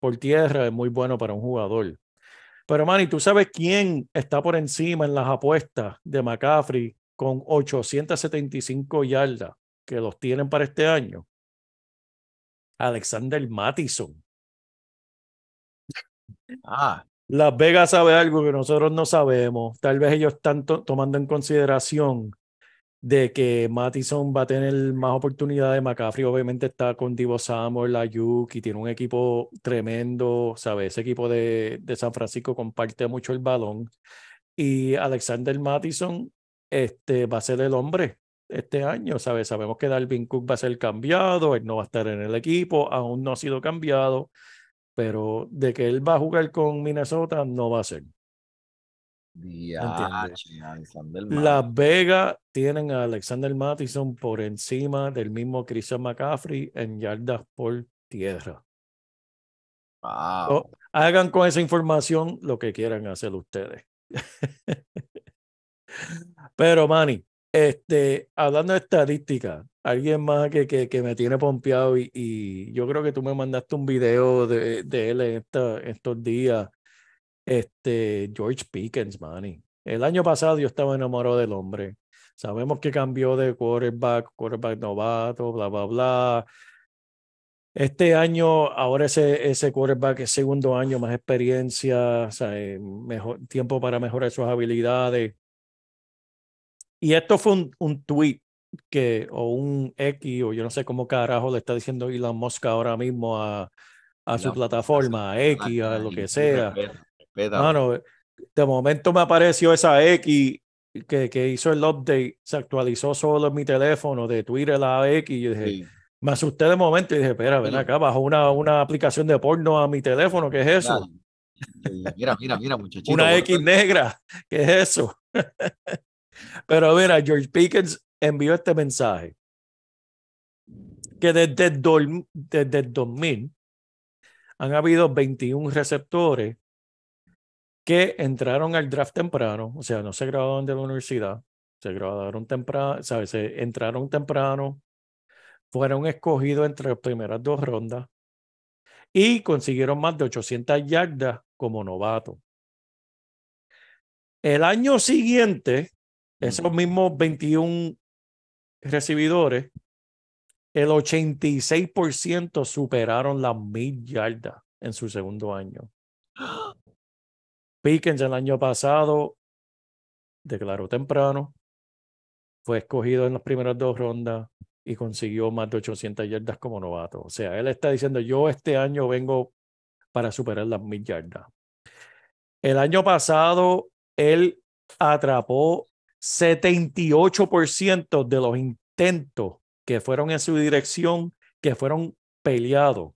por tierra es muy bueno para un jugador. Pero, Manny, ¿tú sabes quién está por encima en las apuestas de McCaffrey con 875 yardas que los tienen para este año? Alexander Mattison. Ah, Las Vegas sabe algo que nosotros no sabemos. Tal vez ellos están to- tomando en consideración de que Mattison va a tener más oportunidades. McCaffrey obviamente está con Divo Samuel, Ayuk y tiene un equipo tremendo, ¿sabes? Ese equipo de, de San Francisco comparte mucho el balón. Y Alexander Mattison este, va a ser el hombre este año, ¿sabes? Sabemos que Dalvin Cook va a ser cambiado, él no va a estar en el equipo, aún no ha sido cambiado, pero de que él va a jugar con Minnesota no va a ser. Las. Vegas tienen a Alexander Mattison por encima del mismo Christian McCaffrey en yardas por tierra. Wow. So, hagan con esa información lo que quieran hacer ustedes. <laughs> Pero, Manny, este, hablando de estadística, alguien más que, que, que me tiene pompeado y, y yo creo que tú me mandaste un video de, de él en esta- estos días, este, George Pickens, Manny. El año pasado yo estaba enamorado del hombre. Sabemos que cambió de quarterback, quarterback novato, bla, bla, bla. Este año, ahora ese, ese quarterback es segundo año, más experiencia, o sea, eh, mejor, tiempo para mejorar sus habilidades. Y esto fue un, un tweet que, o un X, o yo no sé cómo carajo le está diciendo Elon Musk ahora mismo a, a su plataforma, a X, a lo que sea. Mano, de momento me apareció esa X que, que hizo el update, se actualizó solo en mi teléfono de Twitter a X. Y yo dije, Sí, me asusté de momento y dije, espera, ven acá, bajo una, una aplicación de porno a mi teléfono, ¿qué es eso? dale. Mira, mira, mira, muchachito. Una X negra, ¿qué es eso? <laughs> Pero mira, George Pickens envió este mensaje que desde dol- desde el 2000 han habido 21 receptores que entraron al draft temprano, o sea, no se graduaron de la universidad, se graduaron temprano, ¿sabes? Se entraron temprano, fueron escogidos entre las primeras dos rondas y consiguieron más de 800 yardas como novato. El año siguiente, esos mismos 21 recibidores, el 86% superaron las mil yardas en su segundo año. <gasps> Pickens el año pasado declaró temprano, fue escogido en las primeras dos rondas y consiguió más de 800 yardas como novato. O sea, él está diciendo, yo este año vengo para superar las mil yardas. El año pasado, él atrapó 78% de los intentos que fueron en su dirección, que fueron peleados. O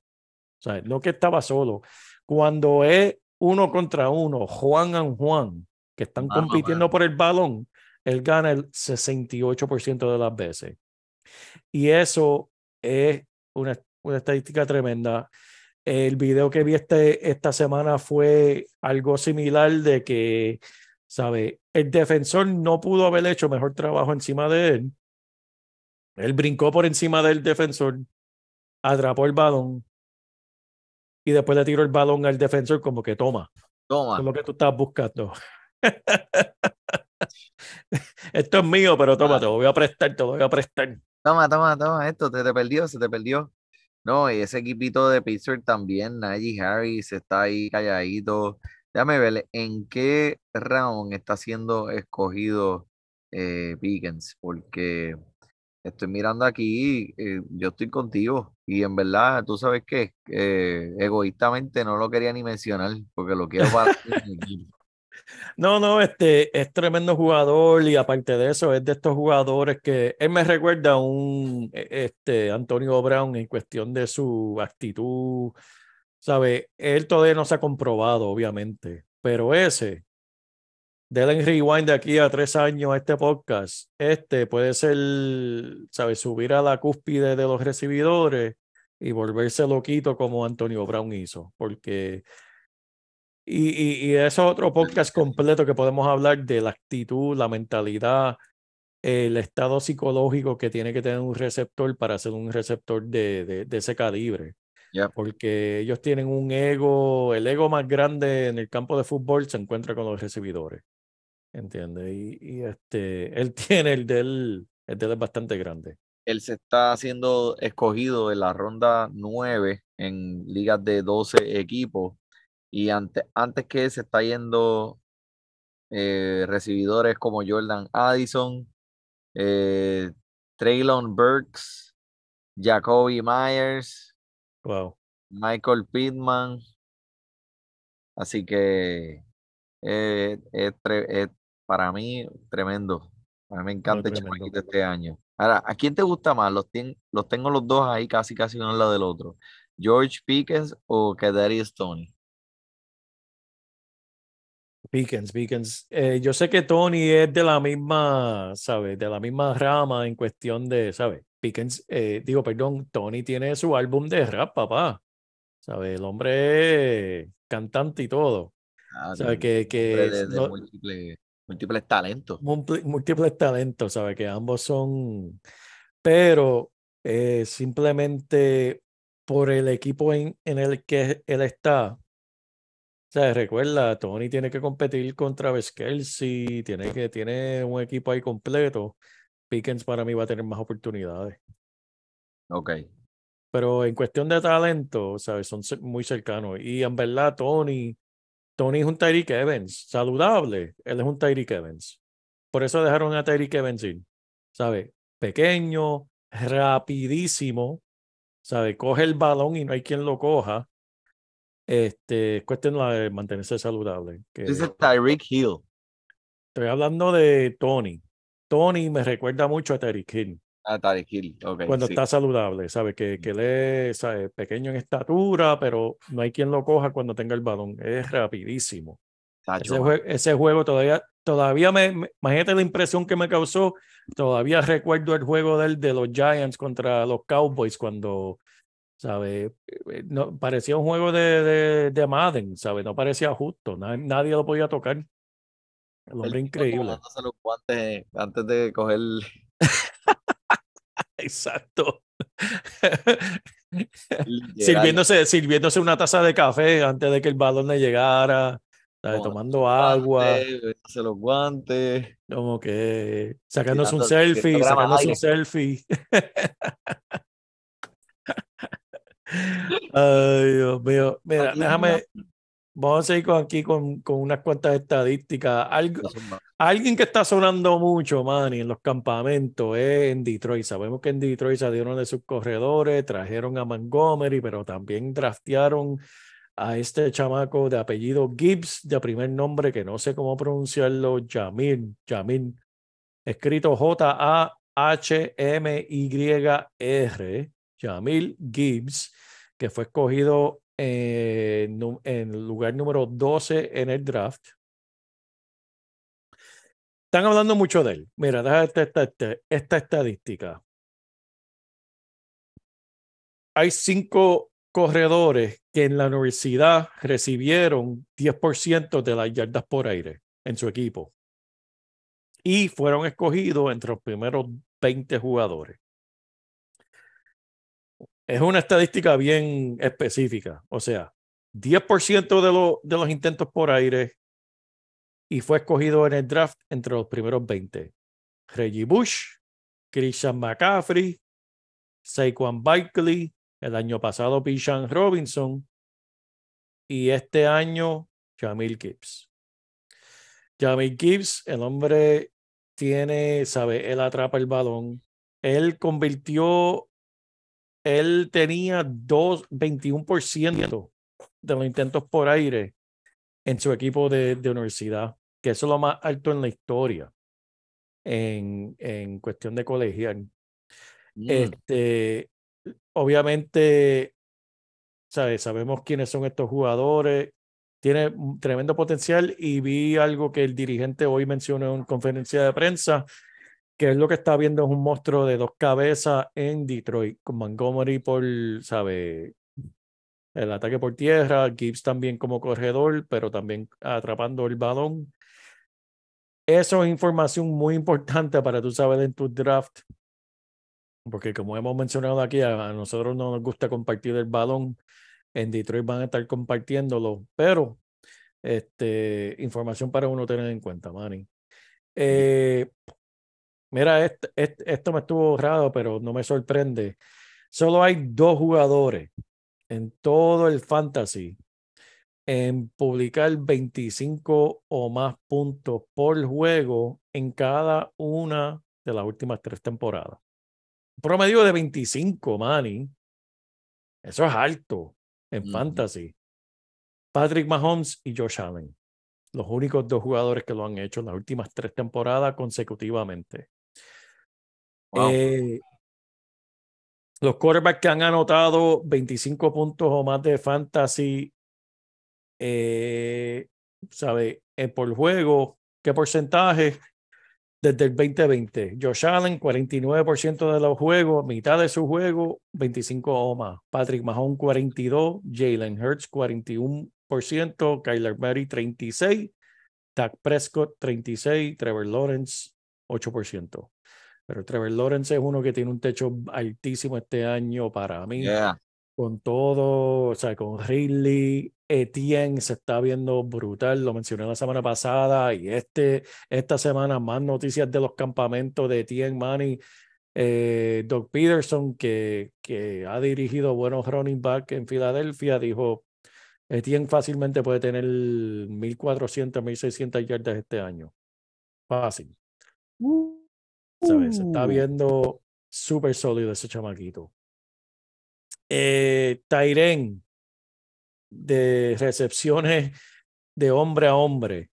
sea, no que estaba solo. Cuando es uno contra uno, Juan and Juan, que están a compitiendo por el balón, él gana el 68% de las veces. Y eso es una, una estadística tremenda. El video que vi este, esta semana fue algo similar de que, ¿sabe? El defensor no pudo haber hecho mejor trabajo encima de él. Él brincó por encima del defensor, atrapó el balón y después le tiró el balón al defensor como que toma, Toma. es lo que tú estás buscando. <laughs> Esto es mío, pero toma, te lo voy a prestar, te lo voy a prestar. Toma, toma, toma, esto, te, te perdió, se te perdió. No, y ese equipito de Pittsburgh también, Najee Harris está ahí calladito. Déjame ver, ¿en qué round está siendo escogido eh, Pickens? Porque estoy mirando aquí, eh, yo estoy contigo, y en verdad, tú sabes qué, Eh, egoístamente no lo quería ni mencionar, porque lo quiero para. <laughs> No, no, este es tremendo jugador y aparte de eso es de estos jugadores que él me recuerda a un e- este Antonio Brown en cuestión de su actitud, sabe, él todavía no se ha comprobado, obviamente, pero ese del rewind de aquí a tres años a este podcast, este puede ser, sabe, subir a la cúspide de los recibidores y volverse loquito como Antonio Brown hizo, porque y, y, y eso es otro podcast completo que podemos hablar de la actitud, la mentalidad, el estado psicológico que tiene que tener un receptor para ser un receptor de, de, de ese calibre. Ya. Porque ellos tienen un ego, el ego más grande en el campo de fútbol se encuentra con los recibidores. ¿Entiendes? Y, y este, él <laughs> tiene el de él, el de él es bastante grande. Él se está siendo escogido en la ronda 9 en ligas de 12 equipos. Y antes, antes que se está yendo eh, recibidores como Jordan Addison, eh, Traylon Burks, Jacoby Myers, Wow. Michael Pittman. Así que eh, es para mí tremendo. A mí me encanta el chamaquito este año. Ahora, ¿a quién te gusta más? Los, tien- los tengo los dos ahí casi casi uno al lado del otro. George Pickens o Kadarius Stoney. Pickens, Pickens. Eh, yo sé que Tony es de la misma, ¿sabes? De la misma rama en cuestión de, ¿sabes? Pickens, eh, digo, perdón, Tony tiene su álbum de rap, papá. ¿Sabes? El hombre cantante y todo. Ah, un Que, que de, de no- múltiples, múltiples talentos. múlti- múltiples talentos, ¿sabes? Que ambos son, pero eh, simplemente por el equipo en, en el que él está. O sea, recuerda, Tony tiene que competir contra Kelce, tiene que tiene un equipo ahí completo. Pickens para mí va a tener más oportunidades. Ok. Pero en cuestión de talento, ¿sabes? Son muy cercanos. Y en verdad, Tony, Tony es un Tyreek Evans, saludable. Él es un Tyreek Evans. Por eso dejaron a Tyreek Evans ir. ¿Sabes? Pequeño, rapidísimo. ¿Sabes? Coge el balón y no hay quien lo coja. Este, es cuestión de mantenerse saludable. Que Dice Tyreek Hill. estoy hablando de Tony. Tony me recuerda mucho a Tyreek Hill Ah, Tyreek Hill. Ok. cuando sí. está saludable, ¿sabe? Que, que él es ¿sabe? pequeño en estatura, pero no hay quien lo coja cuando tenga el balón. Es rapidísimo. Ese, mano. jue- ese juego todavía, todavía me, me- imagínate la impresión que me causó. Todavía recuerdo el juego del, de los Giants contra los Cowboys cuando, ¿sabe? Eh, No, parecía un juego de, de, de Madden, ¿sabe? No parecía justo. na- nadie lo podía tocar. El hombre El increíble. los guantes antes de coger. <laughs> Exacto. <laughs> sirviéndose, sirviéndose una taza de café antes de que el balón le llegara, tomando agua, bebiéndose los guantes. como que sacándose un selfie, sacándose un selfie. <laughs> Ay, Dios mío. Mira, déjame, vamos a seguir con, aquí con, con unas cuantas estadísticas. Algo. Alguien que está sonando mucho, Manny, en los campamentos es en Detroit. Sabemos que en Detroit salieron de sus corredores, trajeron a Montgomery, pero también draftearon a este chamaco de apellido Gibbs, de primer nombre, que no sé cómo pronunciarlo, Jamil, Jamil, escrito J-A-H-M-Y-R, Jamil Gibbs, que fue escogido en, nu- en lugar número 12 en el draft. Están hablando mucho de él. Mira, esta, esta, esta, esta estadística. Hay cinco corredores que en la universidad recibieron 10% de las yardas por aire en su equipo. Y fueron escogidos entre los primeros 20 jugadores. Es una estadística bien específica. O sea, 10% de, de los intentos por aire y fue escogido en el draft entre los primeros 20. Reggie Bush, Christian McCaffrey, Saquon Barkley, el año pasado Bijan Robinson y este año Jamil Gibbs. Jamil Gibbs, el hombre tiene, sabe, él atrapa el balón. Él convirtió, él tenía dos, 21% de los intentos por aire en su equipo de, de universidad, que eso es lo más alto en la historia en, en cuestión de colegial. Mm, Este, obviamente, ¿sabes? sabemos quiénes son estos jugadores. Tiene un tremendo potencial y vi algo que el dirigente hoy mencionó en conferencia de prensa, que es lo que está viendo es un monstruo de dos cabezas en Detroit, con Montgomery por, ¿sabe? El ataque por tierra, Gibbs también como corredor, pero también atrapando el balón. Eso es información muy importante para tú saber en tu draft, porque como hemos mencionado aquí, a, nosotros no nos gusta compartir el balón. En Detroit van a estar compartiéndolo, pero este, información para uno tener en cuenta, Manny. Eh, mira, este- este- esto me estuvo raro, pero no me sorprende. Solo hay dos jugadores en todo el fantasy en publicar 25 o más puntos por juego en cada una de las últimas tres temporadas. Promedio de 25, Manny. Eso es alto en fantasy. Patrick Mahomes y Josh Allen. Los únicos dos jugadores que lo han hecho en las últimas tres temporadas consecutivamente. Wow. Eh, los quarterbacks que han anotado 25 puntos o más de fantasy, eh, ¿sabe? Eh, por juego, ¿qué porcentaje? Desde el 2020. Josh Allen, 49% de los juegos, mitad de su juego, 25 o más. Patrick Mahomes, 42. Jalen Hurts, 41%. Kyler Murray, 36. Dak Prescott, 36. Trevor Lawrence, 8%. Pero Trevor Lawrence es uno que tiene un techo altísimo este año para mí Yeah. con todo, o sea, con Ridley, Etienne se está viendo brutal, lo mencioné la semana pasada y este, esta semana más noticias de los campamentos de Etienne, Manny, eh, Doug Peterson, que, que ha dirigido buenos running back en Filadelfia, dijo, Etienne fácilmente puede tener 1.400, 1.600 yardas este año. Fácil. ¿Sabes? Se está Uh. viendo súper sólido ese chamaquito. Eh, Tyren de recepciones de hombre a hombre.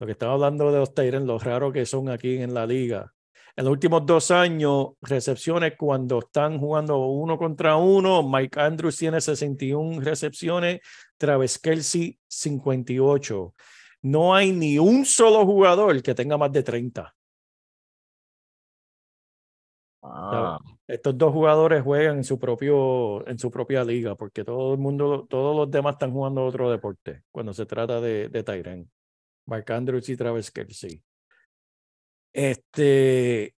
Lo que estaba hablando de los Tyren, lo raro que son aquí en la liga. En los últimos dos años, recepciones cuando están jugando uno contra uno, Mike Andrews tiene 61 recepciones, Travis Kelsey 58. No hay ni un solo jugador que tenga más de 30. Ah, Estos dos jugadores juegan en su propio, en su propia liga, porque todo el mundo, todos los demás están jugando otro deporte cuando se trata de, de Tyren. Mark Andrews y Travis Kelsey. Este,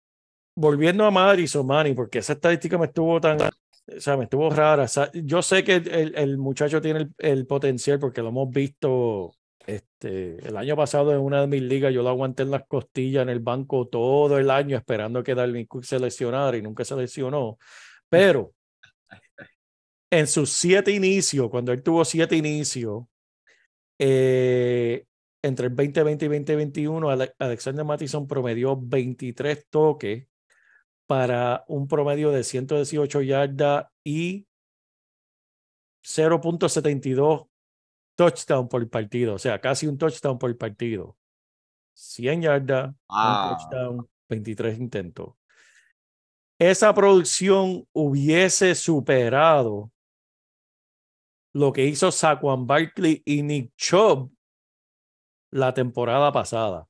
volviendo a Madison, Manny, porque esa estadística me estuvo tan, o sea, me estuvo rara. Yo sé que el, el muchacho tiene el, el potencial porque lo hemos visto este, el año pasado en una de mis ligas yo lo aguanté en las costillas en el banco todo el año esperando que Darwin Cook se lesionara y nunca se lesionó. Pero en sus siete inicios, cuando él tuvo siete inicios, eh, entre el 2020 y 2021, Ale- Alexander Mattison promedió 23 toques para un promedio de 118 yardas y 0.72 touchdown por partido, o sea, casi un touchdown por partido. 100 yardas, un touchdown, 23 intentos. Esa producción hubiese superado lo que hizo Saquon Barkley y Nick Chubb la temporada pasada.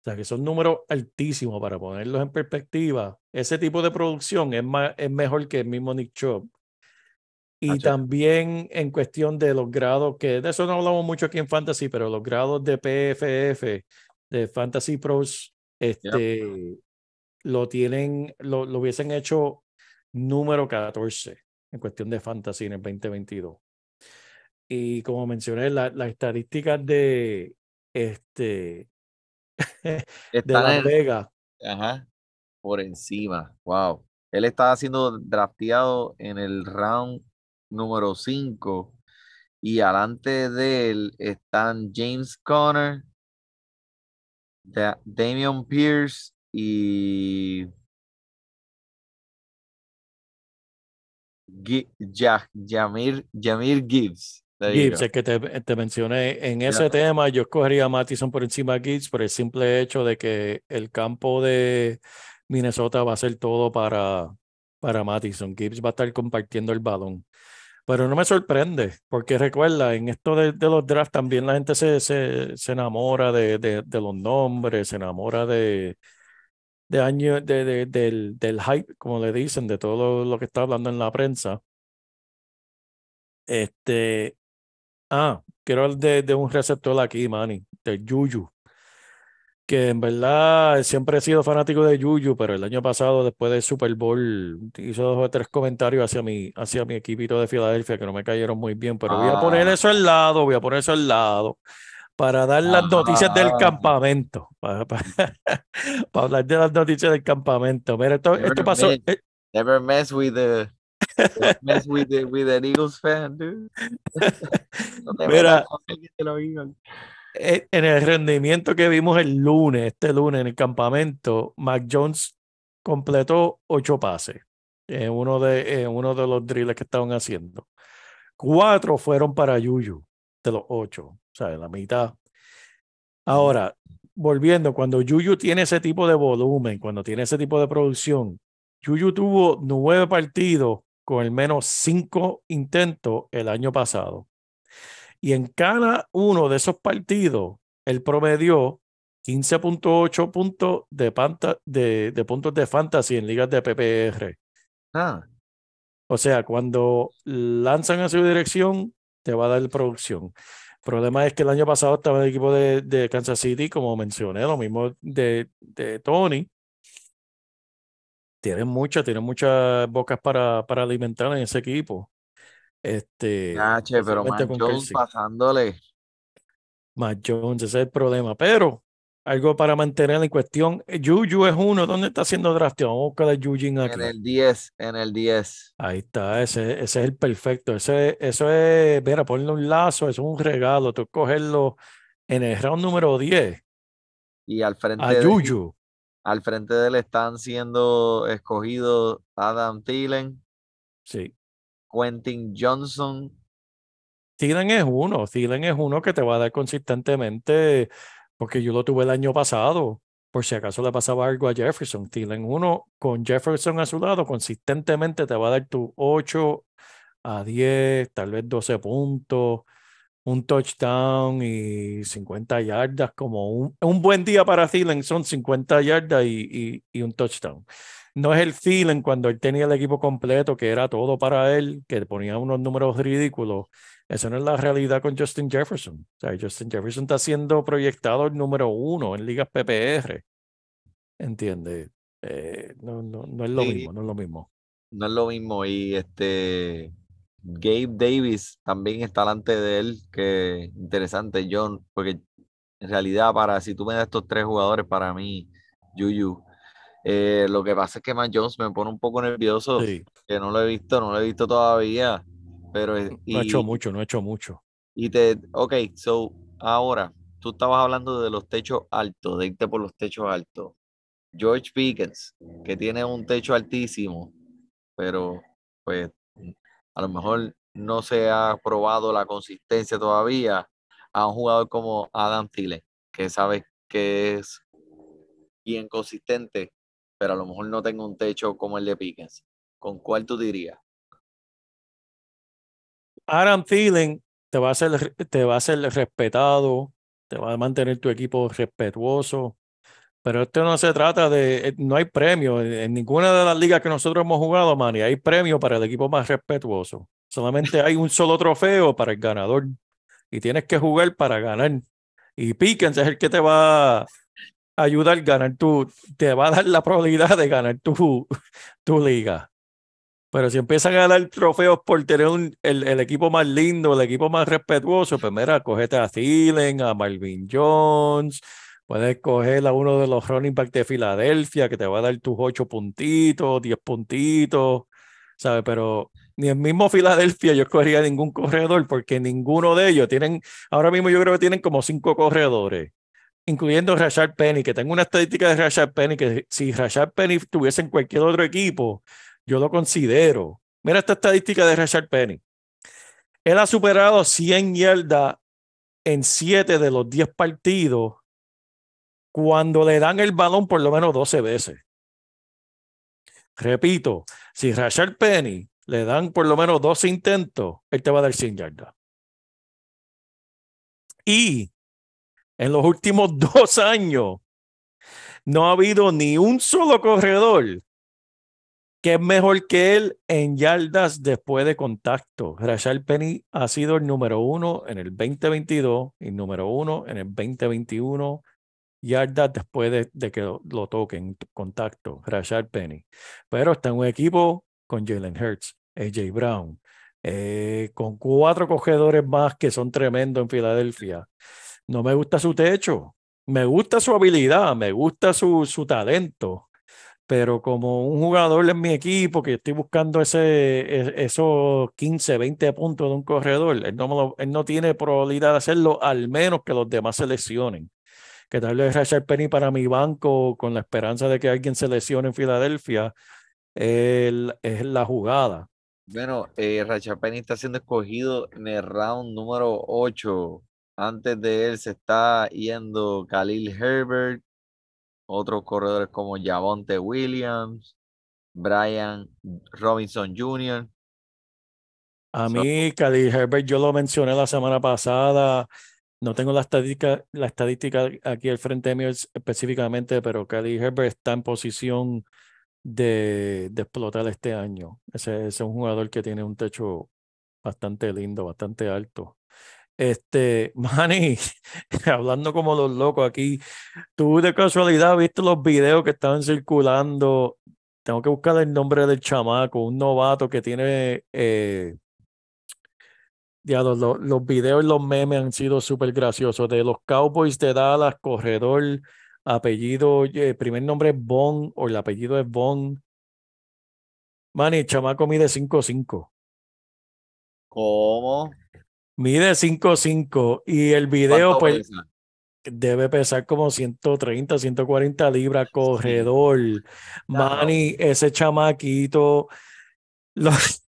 O sea, que son números altísimos para ponerlos en perspectiva. Ese tipo de producción es, más, es mejor que el mismo Nick Chubb. Y Hacho. también en cuestión de los grados, que de eso no hablamos mucho aquí en Fantasy, pero los grados de PFF, de Fantasy Pros, este, lo tienen, lo, lo hubiesen hecho número 14 en cuestión de Fantasy en el 2022. Y como mencioné, la- las estadísticas de, este, <laughs> de Las Vegas, Ajá. Por encima. Wow. Él estaba siendo drafteado en el round número 5 y alante de él están James Conner, Da- Damian Pierce y Ja- Jamir, Jamir Gibbs. Gibbs, el que te, te mencioné, en ese tema yo escogería a Mattison por encima de Gibbs por el simple hecho de que el campo de Minnesota va a ser todo para, para Mattison. Gibbs va a estar compartiendo el balón. Pero no me sorprende, porque recuerda, en esto de, los drafts también la gente se, se, se enamora de, de, los nombres, se enamora de, de año, de, de- del, del hype, como le dicen, de todo lo, que está hablando en la prensa. Este, ah, quiero hablar de, de un receptor aquí, Manny, de Juju, que en verdad siempre he sido fanático de Juju, pero el año pasado, después del Super Bowl, hizo dos o tres comentarios hacia mi, hacia mi equipito de Filadelfia que no me cayeron muy bien, pero voy a poner Ah. eso al lado, voy a poner eso al lado para dar las noticias del Ah. campamento, para, para- <laughs> para hablar de las noticias del campamento. Mira, esto, Never esto pasó, mess- eh, Never mess with the <laughs> mess with the with an Eagles fan, dude. <laughs> No Mira. De eh, en el rendimiento que vimos el lunes, este lunes en el campamento, Mac Jones completó ocho pases en uno de, uno de los drills que estaban haciendo. Cuatro fueron para Yuyu de los ocho, o sea, la mitad. Ahora, volviendo, cuando Yuyu tiene ese tipo de volumen, cuando tiene ese tipo de producción, Yuyu tuvo nueve partidos con el menos cinco intentos el año pasado. Y en cada uno de esos partidos, él promedió 15.8 puntos de, panta- de, de puntos de fantasy en ligas de PPR. Ah, O sea, cuando lanzan a su dirección, te va a dar producción. El problema es que el año pasado estaba en el equipo de, de Kansas City, como mencioné, lo mismo de, de Tony. Tienen muchas, tienen muchas bocas para, para alimentar en ese equipo. Este, che, pero con Jones pasándole. Mac Jones, ese es el problema. Pero algo para mantener en cuestión. eh, Juju es uno. ¿Dónde está siendo drafteado? Vamos a buscar a Juju aquí. En el 10, en el 10. Ahí está, ese, ese es el perfecto. Ese, eso es, mira, ponle un lazo, eso es un regalo. Tú cogerlo en el round número 10 Y al frente a de Juju. al frente de él están siendo escogidos Adam Thielen, Sí. Quentin Johnson. Thielen es uno. Thielen es uno que te va a dar consistentemente, porque yo lo tuve el año pasado. Por si acaso le pasaba algo a Jefferson. Thielen uno con Jefferson a su lado, consistentemente te va a dar tu 8 a 10, tal vez 12 puntos, un touchdown y 50 yardas, como un, un buen día para Thielen son 50 yardas y, y- y un touchdown. No es el feeling cuando él tenía el equipo completo, que era todo para él, que ponía unos números ridículos. Eso no es la realidad con Justin Jefferson. O sea, Justin Jefferson está siendo proyectado el número uno en ligas PPR. ¿Entiendes? Eh, no, no, no es lo Sí. mismo, no es lo mismo. No es lo mismo. Y este Gabe Davis también está delante de él, que interesante, John, porque en realidad para si tú me das estos tres jugadores para mí, Yuyu, eh, lo que pasa es que Matt Jones me pone un poco nervioso, Sí, que no lo he visto, no lo he visto todavía, pero no ha hecho mucho, no ha hecho mucho. y te, ok, so ahora tú estabas hablando de los techos altos, de irte por los techos altos. George Pickens, que tiene un techo altísimo, pero pues a lo mejor no se ha probado la consistencia todavía a un jugador como Adam Thielen, que sabes que es bien consistente, pero a lo mejor no tenga un techo como el de Pickens. ¿Con cuál tú dirías? Adam Thielen te va a ser, te va a ser respetado, te va a mantener tu equipo respetuoso, pero esto no se trata de, eh, no hay premio en, en ninguna de las ligas que nosotros hemos jugado, Manny, hay premio para el equipo más respetuoso. Solamente hay un solo trofeo para el ganador y tienes que jugar para ganar. Y Pickens es el que te va a ayudar a ganar tu, te va a dar la probabilidad de ganar tu, tu liga. Pero si empiezan a dar trofeos por tener un- el, el equipo más lindo, el equipo más respetuoso, pues mira, cogete a Thielen, a Marvin Jones, puedes coger a uno de los running back de Filadelfia que te va a dar tus ocho puntitos, 10 puntitos, ¿sabes? Pero ni el mismo Filadelfia yo escogería ningún corredor porque ninguno de ellos tienen, ahora mismo yo creo que tienen como cinco corredores. Incluyendo Rashad Penny, que tengo una estadística de Rashad Penny, que si Rashad Penny estuviese en cualquier otro equipo, yo lo considero. Mira esta estadística de Rashad Penny. Él ha superado 100 yardas en 7 de los 10 partidos cuando le dan el balón por lo menos 12 veces. Repito, si Rashad Penny le dan por lo menos 12 intentos, él te va a dar 100 yardas. Y en los últimos <laughs> dos años no ha habido ni un solo corredor que es mejor que él en yardas después de contacto. Rashad Penny ha sido el número uno en el 2022 y número uno en el 2021 yardas después de, que lo, lo toquen contacto. Rashad Penny. Pero está en un equipo con Jalen Hurts, AJ Brown, eh, con cuatro cogedores más que son tremendos en Filadelfia. No me gusta su techo, me gusta su habilidad, me gusta su, su talento pero como un jugador en mi equipo que estoy buscando ese, e- esos 15, 20 puntos de un corredor, él no, lo- no tiene probabilidad de hacerlo, al menos que los demás se lesionen. Que tal vez Rashad Penny para mi banco, con la esperanza de que alguien se lesione en Filadelfia, es la jugada. Bueno, eh, Rashad Penny está siendo escogido en el round número 8. Antes de él se está yendo Khalil Herbert, otros corredores como Javonte Williams, Brian Robinson Jr. A mí, Khalil Herbert, yo lo mencioné la semana pasada. No tengo la estadística, la estadística aquí al frente mío es- específicamente, pero Khalil Herbert está en posición de, de explotar este año. Ese, ese es un jugador que tiene un techo bastante lindo, bastante alto. Este, <laughs> Manny, hablando como los locos aquí, tú de casualidad viste los videos que estaban circulando. Tengo que buscar el nombre del chamaco, un novato que tiene eh, ya, los, los, videos y los memes han sido súper graciosos. De los Cowboys de Dallas, corredor, apellido, eh, primer nombre es Bon o el apellido es Bon. Manny, el chamaco mide 5'5". ¿Cómo? Mide 5'5". Y el video, ¿Cuánto pues, pesa? debe pesar como 130, 140 libras, corredor. Manny, ese chamaquito. <laughs>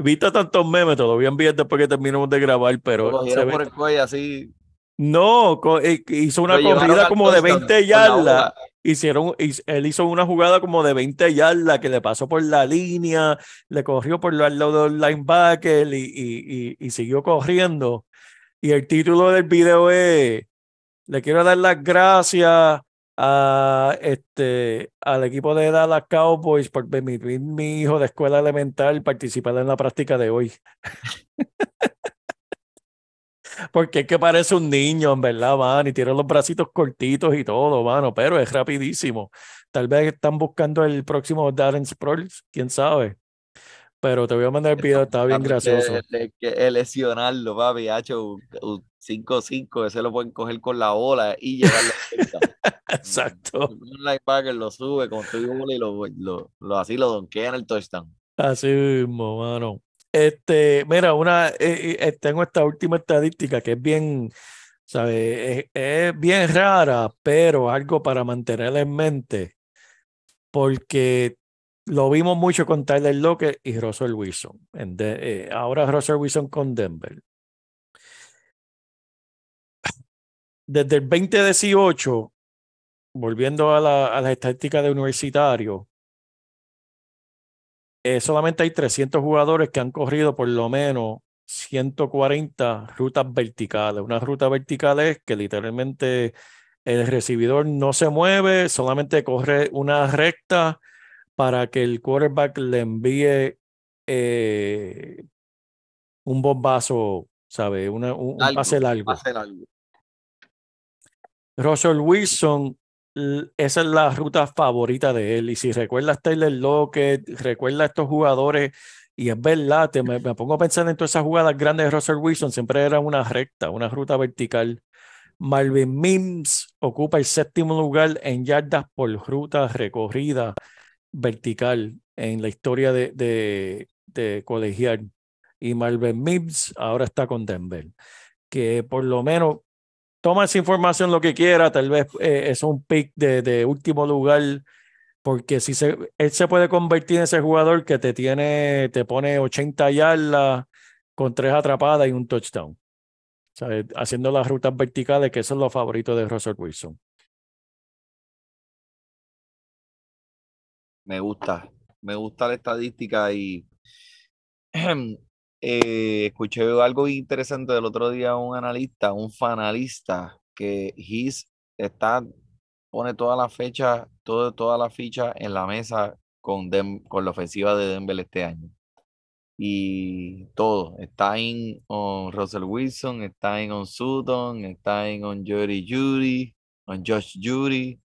Viste tantos memes, te lo voy a enviar después que terminemos de grabar, pero Lo se ve- por el cuello así. No, eh, hizo una lo corrida como de touchdown 20 con la yardas. Hicieron, él hizo una jugada como de 20 yardas que le pasó por la línea, le corrió por al lado del linebacker y, y, y, y siguió corriendo. Y el título del video es, le quiero dar las gracias a este al equipo de Dallas Cowboys por permitir mi hijo de escuela elemental participar en la práctica de hoy. <laughs> Porque es que parece un niño, en verdad, man, y tiene los bracitos cortitos y todo, mano, pero es rapidísimo. Tal vez están buscando el próximo Darren Sproles, quién sabe. Pero te voy a mandar el video, está bien gracioso. Que, que lesionarlo, papi, hacho, un 5-5, ese lo pueden coger con la bola y llevarlo a <laughs> Exacto. Un linebacker lo sube con su bola y lo, lo, lo, así lo donkea en el touchdown. Así mismo, mano. Este, mira, una, eh, eh, tengo esta última estadística que es bien, ¿sabes? Es, bien rara, pero algo para mantenerla en mente, porque lo vimos mucho con Tyler Lockett y Russell Wilson. En eh, ahora Russell Wilson con Denver. Desde el 2018, volviendo a, la, a las estadísticas de universitario, eh, solamente hay 300 jugadores que han corrido por lo menos 140 rutas verticales. Una ruta vertical es que literalmente el recibidor no se mueve, solamente corre una recta para que el quarterback le envíe eh, un bombazo, ¿sabe? Una, un, pase largo. Pase largo. Russell Wilson, esa es la ruta favorita de él. Y si recuerdas Taylor Lockett, recuerda a estos jugadores, y es verdad, te, me, me pongo a pensar en todas esas jugadas grandes de Russell Wilson, siempre era una recta, una ruta vertical. Marvin Mims ocupa el séptimo lugar en yardas por ruta recorrida vertical en la historia de, de, de colegial. Y Marvin Mims ahora está con Denver. Que por lo menos toma esa información lo que quiera, tal vez eh, es un pick de, último lugar, porque si se, él se puede convertir en ese jugador que te tiene, te pone 80 yardas con tres atrapadas y un touchdown. ¿Sabes? Haciendo las rutas verticales, que eso es lo favorito de Russell Wilson. Me gusta, me gusta la estadística y <clears throat> eh, escuché algo interesante del otro día, un analista, un fanalista, que His está, pone toda la fecha, todo, toda la ficha en la mesa con, Dem, con la ofensiva de Denver este año. Y todo, está en on Russell Wilson, está en on Sutton, está en on Judy Judy, on Josh Judy.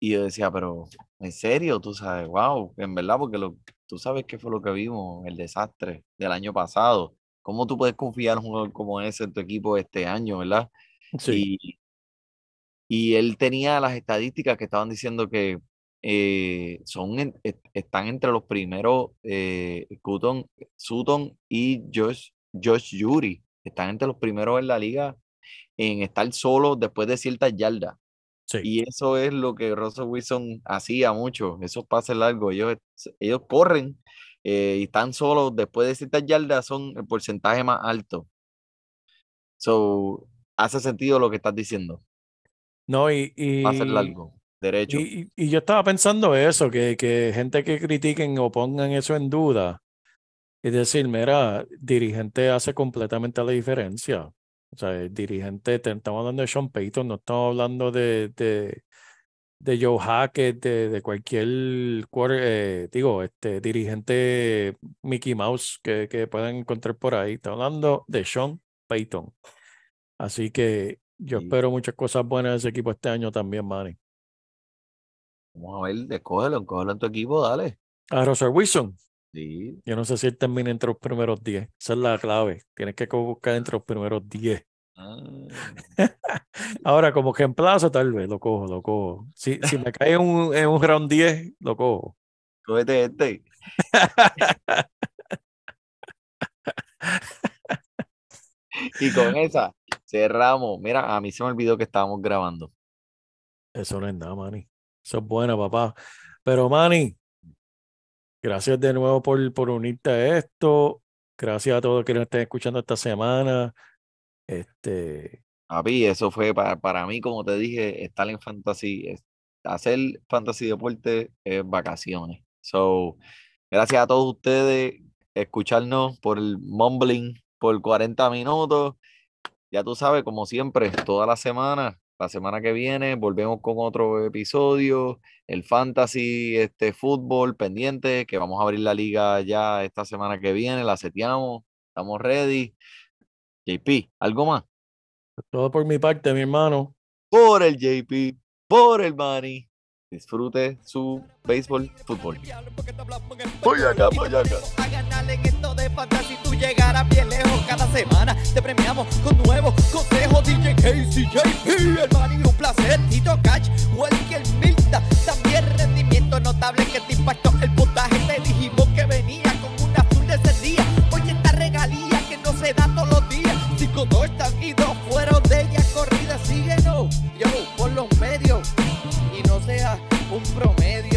Y yo decía, pero en serio, tú sabes, wow, en verdad, porque lo, tú sabes qué fue lo que vimos, el desastre del año pasado. ¿Cómo tú puedes confiar en un jugador como ese en tu equipo este año, verdad? Sí. Y, y él tenía las estadísticas que estaban diciendo que eh, son en, están entre los primeros eh, Sutton, Sutton y Josh, Josh Yuri, están entre los primeros en la liga en estar solo después de ciertas yardas. Sí. Y eso es lo que Russell Wilson hacía mucho, esos pases largos. Ellos, ellos corren eh, y están solos después de ciertas yardas, son el porcentaje más alto. So, hace sentido lo que estás diciendo. No, y. y largo, derecho. Y, y, y, yo estaba pensando eso, que, que gente que critiquen o pongan eso en duda, es decir, mira, dirigente hace completamente la diferencia. O sea, el dirigente, te, estamos hablando de Sean Payton, no estamos hablando de, de, de Joe Hackett, de, de cualquier, eh, digo, este dirigente Mickey Mouse que, que puedan encontrar por ahí. Estamos hablando de Sean Payton. Así que yo sí. espero muchas cosas buenas de ese equipo este año también, Manny. Vamos a ver, escógelo, escógelo en tu equipo, dale. A Russell Wilson. Sí. Yo no sé si él termina entre los primeros 10. Esa es la clave. Tienes que buscar entre los primeros 10. Ah. <laughs> Ahora, como reemplazo, tal vez lo cojo, lo cojo. Si, si me cae en un, en un round 10, lo cojo. Cógete este. y con esa cerramos. Mira, a mí se me olvidó que estábamos grabando. Eso no es nada, Manny. Eso es bueno, papá. Pero, Manny, gracias de nuevo por, por unirte a esto. Gracias a todos los que nos estén escuchando esta semana. Este. Papi, eso fue para, para mí, como te dije, estar en fantasy, hacer fantasy deporte es vacaciones. So, gracias a todos ustedes, escucharnos por el mumbling por 40 minutos. Ya tú sabes, como siempre, toda la semana La semana que viene volvemos con otro episodio. El fantasy, este fútbol pendiente, que vamos a abrir la liga ya esta semana que viene. La seteamos, estamos ready. JP, ¿algo más? Todo por mi parte, mi hermano. Por el JP, por el Manny. Disfrute su béisbol, fútbol. Voy acá, voy acá. A ganar en esto de fantasy, tú llegarás bien lejos cada semana. Te premiamos con nuevos consejos. DJ Casey, JP, hermano, y un placer. Tito Cash, Welker Milta. También rendimiento notable que te impactó el puntaje. Te dijimos que venía con una azul de ese día. Oye, esta regalía que no se da todos sea un promedio.